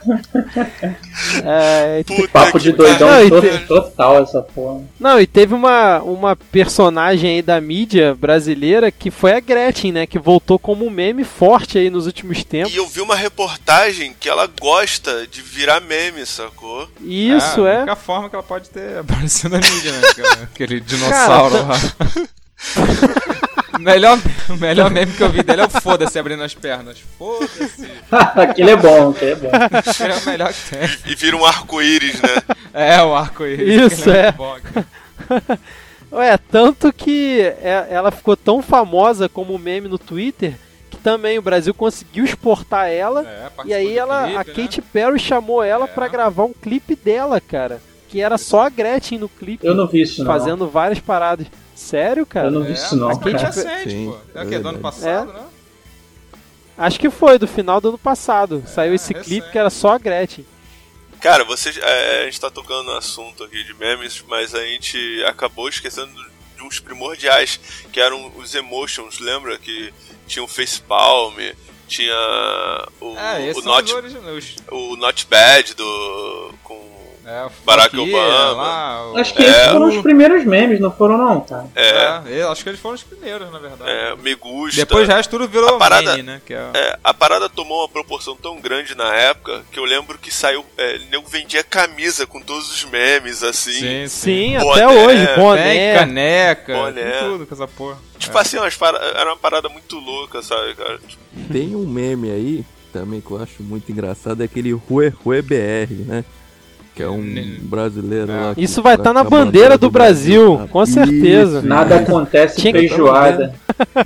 É, Puta papo de doidão não, total essa porra. Não, e teve uma, uma personagem aí da mídia brasileira que foi a Gretchen, né? Que voltou como um meme forte aí nos últimos tempos. E eu vi uma reportagem que ela gosta de virar meme, sacou? Isso, é. A única é. forma que ela pode ter aparecido na mídia, né? Aquele dinossauro lá. melhor, melhor meme que eu vi dele é o foda-se abrindo as pernas. Foda-se. aquele é bom, aquele é bom. Aquele é o melhor que tem. E vira um arco-íris, né? É, o um arco-íris. Isso, é. é. Ué, tanto que é, ela ficou tão famosa como meme no Twitter que também o Brasil conseguiu exportar ela. É, e aí ela, clipe, a né? Katy Perry chamou ela é. para gravar um clipe dela, cara. Que era só a Gretchen no clipe. Eu não vi isso, não. Fazendo várias paradas. Sério, cara? Eu não vi é, isso não. A Kate recente, Sim, pô. É o que? Do ano passado, é. né? Acho que foi, do final do ano passado. É, Saiu esse clipe que era só a Gretchen. Cara, você, é, a gente tá tocando no assunto aqui de memes, mas a gente acabou esquecendo de uns primordiais, que eram os emotions, lembra? Que tinha o facepalm, tinha o, é, o, not, o Not Bad do, com é, Barack Obama. Lá. Acho que é, esses foram os primeiros memes, não foram não, cara. É. é acho que eles foram os primeiros, na verdade. É, me gusta. Depois já tudo virou a parada, meme, né? É... é... a parada tomou uma proporção tão grande na época que eu lembro que saiu. É, nego vendia camisa com todos os memes, assim. Sim, sim. sim até hoje. Boné, caneca, boné. tudo com essa porra. Tipo assim, era uma parada muito louca, sabe, cara? Tem um meme aí também que eu acho muito engraçado, é aquele Rue Rue BR, né? Que é um brasileiro é. lá. Isso vai estar tá na bandeira do, do Brasil, Brasil, com certeza. Isso, Nada acontece Tinha feijoada.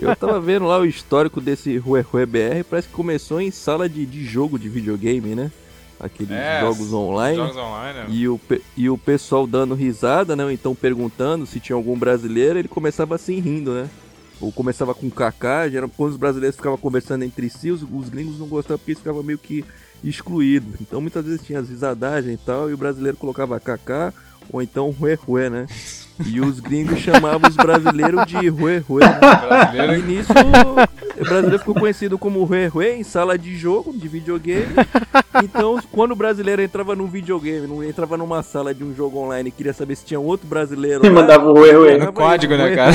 Eu tava vendo lá o histórico desse Rue Rue BR, parece que começou em sala de, de jogo de videogame, né? Aqueles é, jogos online. Jogos online né? e, o, e o pessoal dando risada, né? Ou então perguntando se tinha algum brasileiro, ele começava assim rindo, né? Ou começava com já era quando os brasileiros ficavam conversando entre si, os, os gringos não gostavam porque eles ficavam meio que excluído. Então muitas vezes tinha as risadagens e tal, e o brasileiro colocava Kaká ou então Rue Rue, né? E os gringos chamavam os brasileiros de Rue Rue. Né? E nisso O brasileiro ficou conhecido como Rue Rue em sala de jogo, de videogame. Então, quando o brasileiro entrava num videogame, não entrava numa sala de um jogo online e queria saber se tinha outro brasileiro. Lá, mandava o Rue Rue. Era o código, né, cara?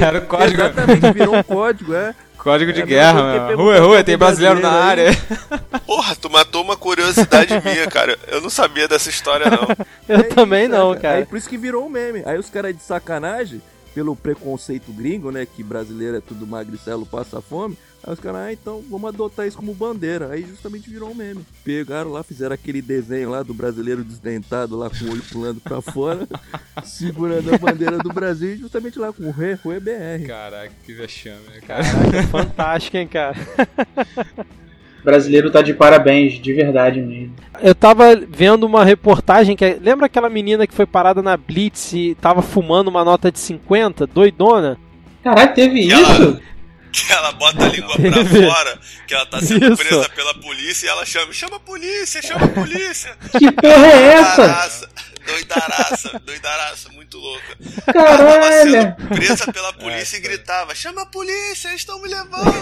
Era o código. Exatamente, virou um código, é. Código de é, guerra, mano. Rua, rua, tem brasileiro, na área. Porra, tu matou uma curiosidade minha, cara. Eu não sabia dessa história, não. Eu é também isso, não, cara. Aí por isso que virou um meme. Aí os caras de sacanagem, pelo preconceito gringo, né? Que brasileiro é tudo magricelo, passa fome. Aí os caras, ah, então vamos adotar isso como bandeira. Aí justamente virou um meme. Pegaram lá, fizeram aquele desenho lá do brasileiro desdentado, lá com o olho pulando pra fora, segurando a bandeira do Brasil, e justamente lá com o Rê, o EBR. Caraca, que vexame, né, cara. Caraca, fantástico, hein, cara. O brasileiro tá de parabéns, de verdade mesmo. Eu tava vendo uma reportagem que. Lembra aquela menina que foi parada na Blitz e tava fumando uma nota de 50? Doidona? Caralho, teve isso? Que ela bota a língua pra fora, que ela tá sendo Isso. presa pela polícia e ela chama, chama a polícia, chama a polícia. Que porra é essa? Doidaraça, doidaraça, muito louca. Caralho! Ela sendo presa pela polícia é, e gritava: Chama a polícia, eles estão me levando!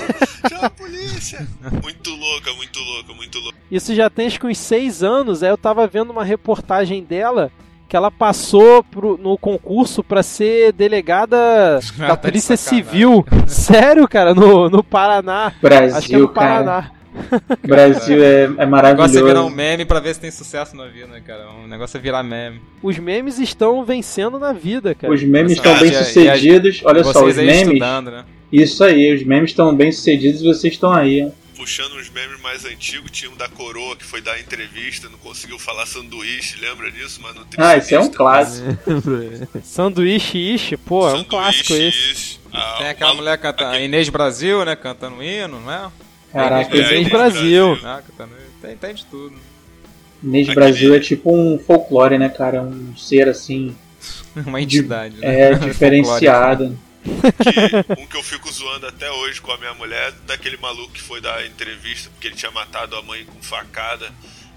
Chama a polícia! Muito louca, muito louca, muito louca. Isso já tem acho que uns seis anos. Aí eu tava vendo uma reportagem dela que ela passou pro, no concurso para ser delegada da Polícia Civil. Sério, cara, no, no Paraná. Brasil, Acho que é no Paraná. Brasil é, é maravilhoso. O negócio é virar um meme pra ver se tem sucesso na vida, né, cara? O negócio é virar meme. Os memes estão vencendo na vida, cara. Os memes estão bem sucedidos. Olha só, os memes. Né? Isso aí, os memes estão bem sucedidos e vocês estão aí, ó puxando uns memes mais antigos, tinha um da Coroa que foi dar entrevista, não conseguiu falar sanduíche, lembra disso, mano? Ah, isso é um clássico. sanduíche ishi, pô, é um clássico esse. Ah, Tem aquela uma... mulher cantando, a Inês Brasil, né, cantando hino, não é? Caraca, Inês, Inês Brasil. Brasil. Ah, cantando, tem, tem de tudo. Inês Aquele... Brasil é tipo um folclore, né, cara? Um ser assim. Uma entidade, de... né? É, diferenciada. Que, um que eu fico zoando até hoje com a minha mulher, daquele maluco que foi dar entrevista porque ele tinha matado a mãe com facada.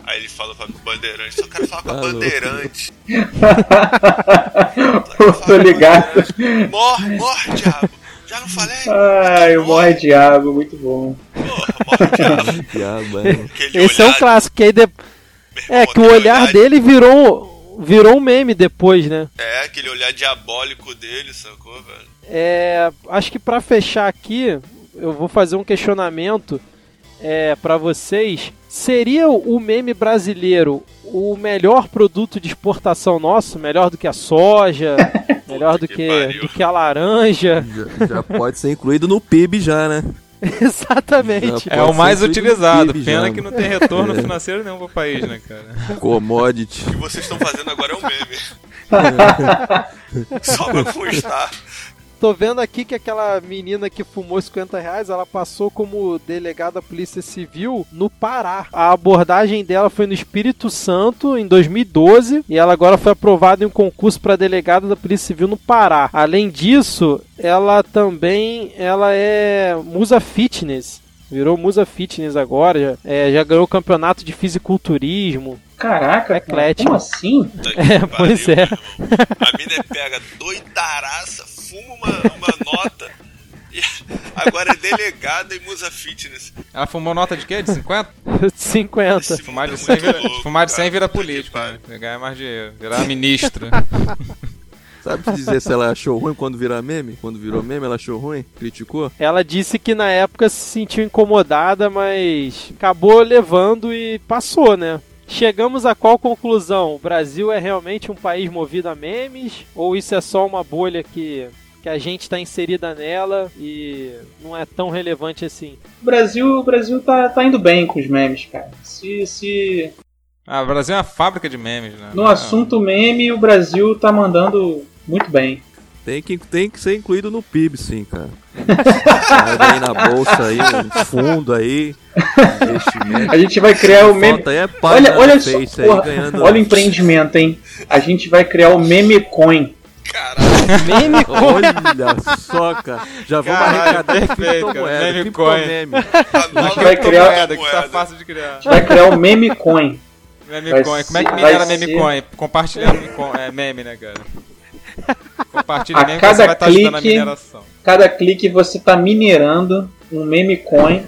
Aí ele fala pra bandeirante, só quero falar com a tá bandeirante. Tô ligado. Morre, morre, diabo. Já não falei? Ai, o morre diabo, muito bom. Porra, morre diabo. É. Esse é um clássico, que aí de... É, que o olhar dele virou, virou um meme depois, né? É, aquele olhar diabólico dele, sacou, velho? É, acho que para fechar aqui, eu vou fazer um questionamento é, para vocês. Seria o meme brasileiro o melhor produto de exportação nosso? Melhor do que a soja? melhor do que, que do que a laranja? Já, já, pode ser incluído no PIB já, né? Exatamente. É o mais utilizado. Pena já, que não tem retorno é. financeiro nenhum pro país, né, cara? Commodity. O que vocês estão fazendo agora é um meme. Só pra constar. Tô vendo aqui que aquela menina que fumou 50 reais, ela passou como delegada da Polícia Civil no Pará. A abordagem dela foi no Espírito Santo em 2012 e ela agora foi aprovada em um concurso para delegada da Polícia Civil no Pará. Além disso, ela também ela é musa fitness. Virou musa fitness agora, já, é, já ganhou o campeonato de fisiculturismo. Caraca, Eclético. como assim? É, pois é. A mina pega doidaraça, fuma uma, uma nota. E agora é delegada em Musa Fitness. Ela fumou nota de quê? De 50? 50. Fumar de 100 vira, louco, fumar de 100 vira político, né? Ganhar mais dinheiro, virar ministro. Sabe dizer se ela achou ruim quando virar meme? Quando virou meme, ela achou ruim? Criticou? Ela disse que na época se sentiu incomodada, mas acabou levando e passou, né? Chegamos a qual conclusão? O Brasil é realmente um país movido a memes? Ou isso é só uma bolha que que a gente está inserida nela e não é tão relevante assim. O Brasil, o Brasil tá, tá indo bem com os memes, cara. Se, se... Ah, o Brasil é uma fábrica de memes, né? No assunto meme, o Brasil tá mandando muito bem. Tem que, tem que ser incluído no PIB, sim, cara. Aí na bolsa aí, um fundo aí, investimento. A gente vai criar o meme. É olha, olha só, porra, olha o empreendimento, hein? A gente vai criar o meme coin. Caralho. Meme coin. Olha só, cara. Já vamos arrecadar criptomoeda. Meme coin. Meme. A gente vai criar moeda, que tá fácil de criar. A gente vai criar o meme coin. Meme coin. Como é que minera meme coin? Compartilhando é, meme, né, cara? Compartilha a cada clique, Cada clique você tá minerando um meme coin.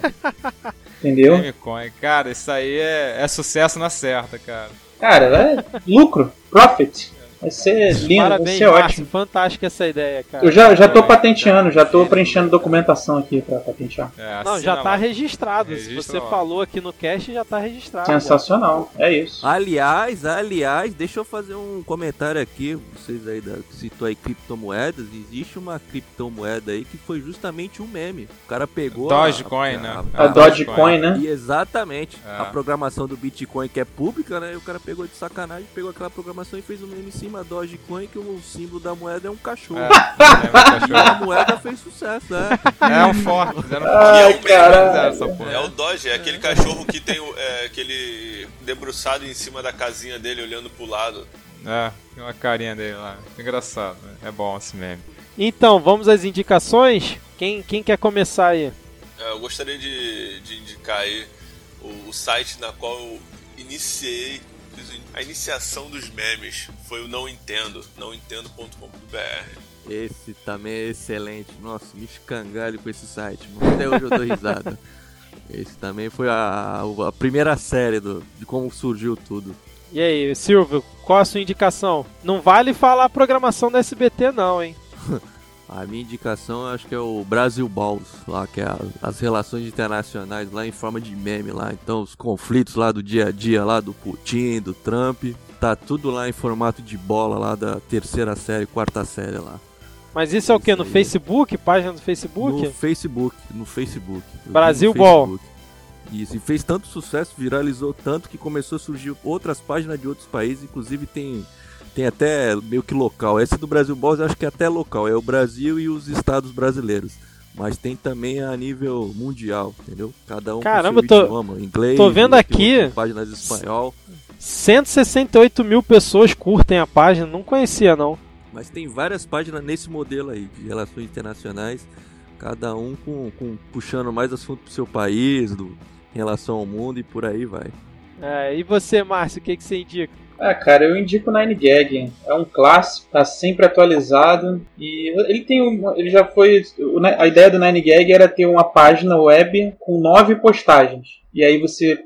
entendeu? Meme coin, cara, isso aí é, é sucesso na certa, cara. Cara, é lucro, profit. Vai ser lindo, Parabéns, vai ser Márcio, ótimo. Fantástica essa ideia, cara. Eu já, já tô patenteando, já tô preenchendo documentação aqui pra patentear. É, Não, já tá lá. registrado. Se Registra você lá. falou aqui no cast, já tá registrado. Sensacional, é isso. Aliás, aliás, deixa eu fazer um comentário aqui. Vocês aí da, citou aí criptomoedas. Existe uma criptomoeda aí que foi justamente um meme. O cara pegou. a- Dogecoin, a- né? A Ah, Dogecoin, né? E exatamente. É. A programação do Bitcoin que é pública, né? E o cara pegou de sacanagem, pegou aquela programação e fez um meme em cima da Dogecoin que o símbolo da moeda é um cachorro. É, lembra do E a cachorro? moeda fez sucesso, né? É um forte, fizeram um Ai, porra. É o Doge, é aquele cachorro que tem é, aquele debruçado em cima da casinha dele, olhando pro lado. É, tem uma carinha dele lá. Engraçado, né? É bom esse meme. Então, vamos às indicações? Quem, quem quer começar aí? É, eu gostaria de, de indicar aí o, o site na qual eu iniciei a iniciação dos memes. Foi o Não Entendo, nãoentendo.com.br. Esse também é excelente. Nossa, me escangalho com esse site. Até hoje eu dou risada. Esse também foi a, a primeira série do, de como surgiu tudo. E aí, Silvio, qual a sua indicação? Não vale falar a programação da SBT, não, hein? A minha indicação acho que é o Brasil Balls, lá que é a- as relações internacionais lá em forma de meme lá. Então os conflitos lá do dia a dia lá do Putin, do Trump, tá tudo lá em formato de bola lá da terceira série, quarta série lá. Mas isso é o quê? No aí. Facebook? Página do Facebook? No Facebook, no Facebook. Brasil no Ball. Facebook. Isso, e fez tanto sucesso, viralizou tanto que começou a surgir outras páginas de outros países, inclusive tem tem até meio que local. Esse do Brasil Balls eu acho que é até local, é o Brasil e os estados brasileiros. Mas tem também a nível mundial, entendeu? Cada um Caramba, com seu tô- idioma, inglês, tô vendo outro- aqui. páginas de espanhol. 168 mil pessoas curtem a página, não conhecia não. Mas tem várias páginas nesse modelo aí de relações internacionais, cada um com, com- puxando mais assunto pro seu país, do, em relação ao mundo e por aí vai. É, e você, Márcio, o que, que você indica? Ah, cara, eu indico o Nine Gag. É um clássico, tá sempre atualizado. E ele tem um, ele já foi. A ideia do Nine Gag era ter uma página web com nove postagens. E aí você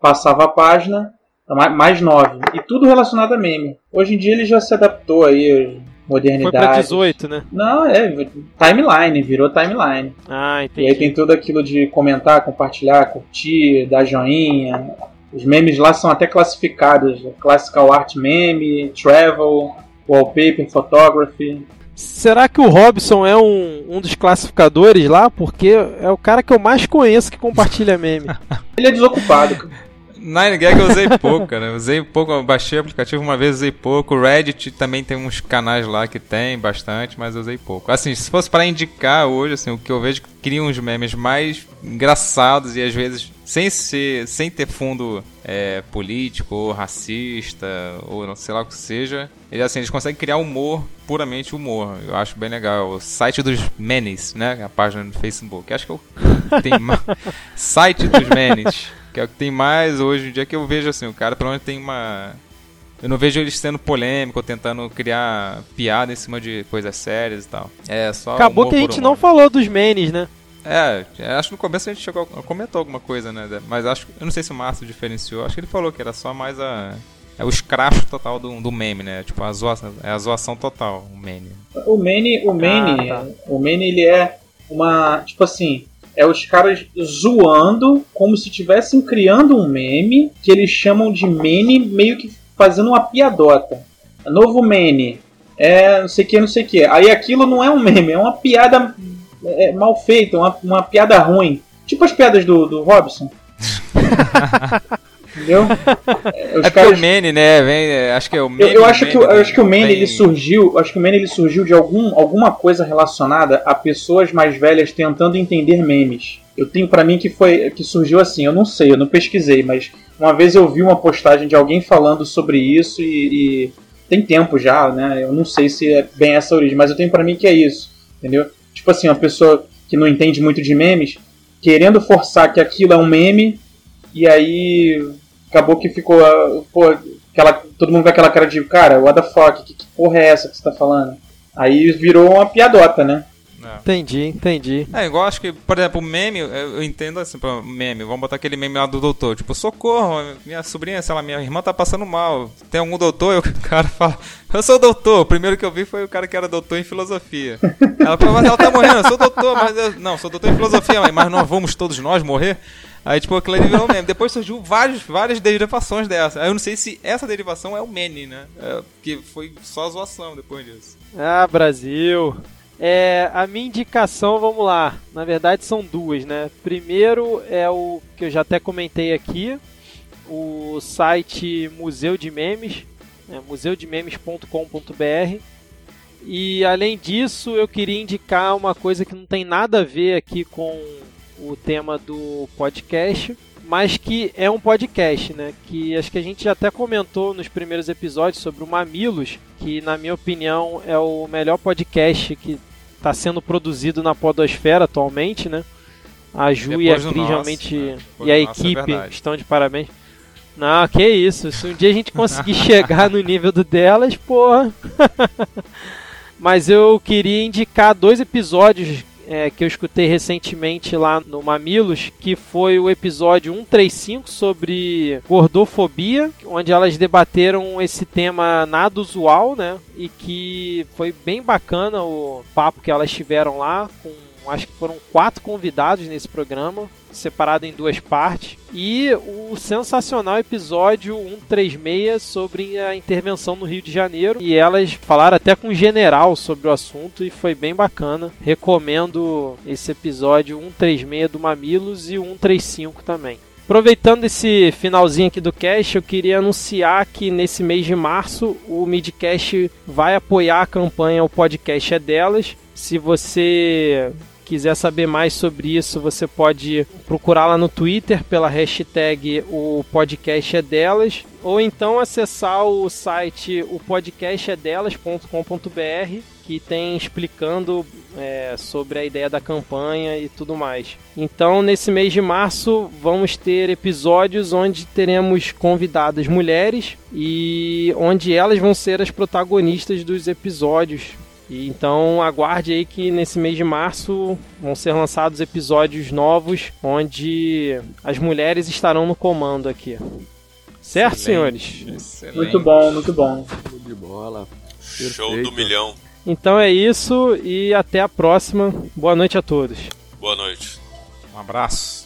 passava a página, ma- mais nove. E tudo relacionado a meme. Hoje em dia ele já se adaptou aí, às Foi modernidade. pra 18, né? Não, é timeline, virou timeline. Ah, E aí entendi. tem tudo aquilo de comentar, compartilhar, curtir, dar joinha. Os memes lá são até classificados: Classical Art Meme, Travel, Wallpaper, Photography. Será que o Robson é um, um dos classificadores lá? Porque é o cara que eu mais conheço que compartilha meme. Ele é desocupado. cara. Nine Gag eu usei pouco. Eu usei pouco, eu baixei o aplicativo uma vez, usei pouco. Reddit também tem uns canais lá que tem bastante, mas eu usei pouco. Assim, se fosse para indicar hoje, assim, o que eu vejo que cria uns memes mais engraçados e às vezes sem ser, sem ter fundo é, político ou racista ou não sei lá o que seja. Eles assim, eles conseguem criar humor, puramente humor. Eu acho bem legal. O site dos menes, né? A página no Facebook. Acho que eu tem ma- site dos menes. Que é o que tem mais hoje em dia que eu vejo assim, o cara pelo menos tem uma. Eu não vejo eles sendo polêmico tentando criar piada em cima de coisas sérias e tal. É só. Acabou que a gente humor. não falou dos menes, né? É, acho que no começo a gente chegou, comentou alguma coisa, né? Mas acho eu não sei se o Márcio diferenciou. Acho que ele falou que era só mais a. É o escracho total do, do meme, né? Tipo, a zoação, é a zoação total, o meme. O Mane, o Mane, Ah, tá. o Mane ele é uma, tipo assim, é os caras zoando como se estivessem criando um meme que eles chamam de Mane, meio que fazendo uma piadota. Novo Mane, é não sei o que, não sei o que. Aí aquilo não é um meme, é uma piada é, mal feita, uma, uma piada ruim. Tipo as piadas do, do Robson. Entendeu? É, É porque o Mene, né? Vem, é, acho que é o eu, meme. eu acho que, o- eu acho que o Mane vem- ele surgiu, acho que o Mane ele surgiu de algum, alguma coisa relacionada a pessoas mais velhas tentando entender memes. Eu tenho pra mim que foi que surgiu assim, eu não sei, eu não pesquisei, mas uma vez eu vi uma postagem de alguém falando sobre isso e, e tem tempo já, né? Eu não sei se é bem essa a origem, mas eu tenho pra mim que é isso, entendeu? Tipo assim, uma pessoa que não entende muito de memes querendo forçar que aquilo é um meme e aí acabou que ficou, ah, pô, aquela, todo mundo com aquela cara de, cara, what the fuck, que, que porra é essa que você tá falando? Aí virou uma piadota, né? É. Entendi, entendi. É, igual acho que, por exemplo, o meme, eu entendo assim, meme, vamos botar aquele meme lá do doutor, tipo, socorro, minha sobrinha, sei lá, minha irmã tá passando mal, tem algum doutor? E o cara fala, eu sou doutor, o primeiro que eu vi foi o cara que era doutor em filosofia. Ela falou, mas ela tá morrendo, eu sou doutor, mas eu... não, sou doutor em filosofia, mas nós vamos todos nós morrer? Aí, tipo, aquilo ali virou meme. Depois surgiu vários, várias derivações dessa. Aí eu não sei se essa derivação é o Mene, né? É, porque foi só zoação depois disso. Ah, Brasil! É, a minha indicação, vamos lá. Na verdade, são duas, né? Primeiro é o que eu já até comentei aqui, o site Museu de Memes, né? museudememes.com.br. E além disso, eu queria indicar uma coisa que não tem nada a ver aqui com o tema do podcast, mas que é um podcast, né? Que acho que a gente até comentou nos primeiros episódios sobre o Mamilos, que na minha opinião é o melhor podcast que está sendo produzido na podosfera atualmente, né? A Ju Depois e a Cris nosso, realmente né? e a é equipe é estão de parabéns. Não, que isso. Se um dia a gente conseguir chegar no nível do delas, porra. Mas eu queria indicar dois episódios é, que eu escutei recentemente lá no Mamilos, que foi o episódio 135 sobre gordofobia, onde elas debateram esse tema nada usual, né? E que foi bem bacana o papo que elas tiveram lá com acho que foram quatro convidados nesse programa, separado em duas partes. E o sensacional episódio 136 sobre a intervenção no Rio de Janeiro. E elas falaram até com o general sobre o assunto e foi bem bacana. Recomendo esse episódio 136 do Mamilos e o 135 também. Aproveitando esse finalzinho aqui do cast, eu queria anunciar que nesse mês de março o Midcast vai apoiar a campanha O Podcast é Delas. Se você quiser saber mais sobre isso, você pode procurar lá no Twitter pela hashtag o podcast é delas, ou então acessar o site o podcast é que tem explicando é, sobre a ideia da campanha e tudo mais. Então, nesse mês de março, vamos ter episódios onde teremos convidadas mulheres e onde elas vão ser as protagonistas dos episódios e então aguarde aí que nesse mês de março vão ser lançados episódios novos onde as mulheres estarão no comando aqui. Certo, Excelente. senhores? Excelente. Muito bom, muito bom. Show de bola. Show do milhão. Então é isso e até a próxima. Boa noite a todos. Boa noite. Um abraço.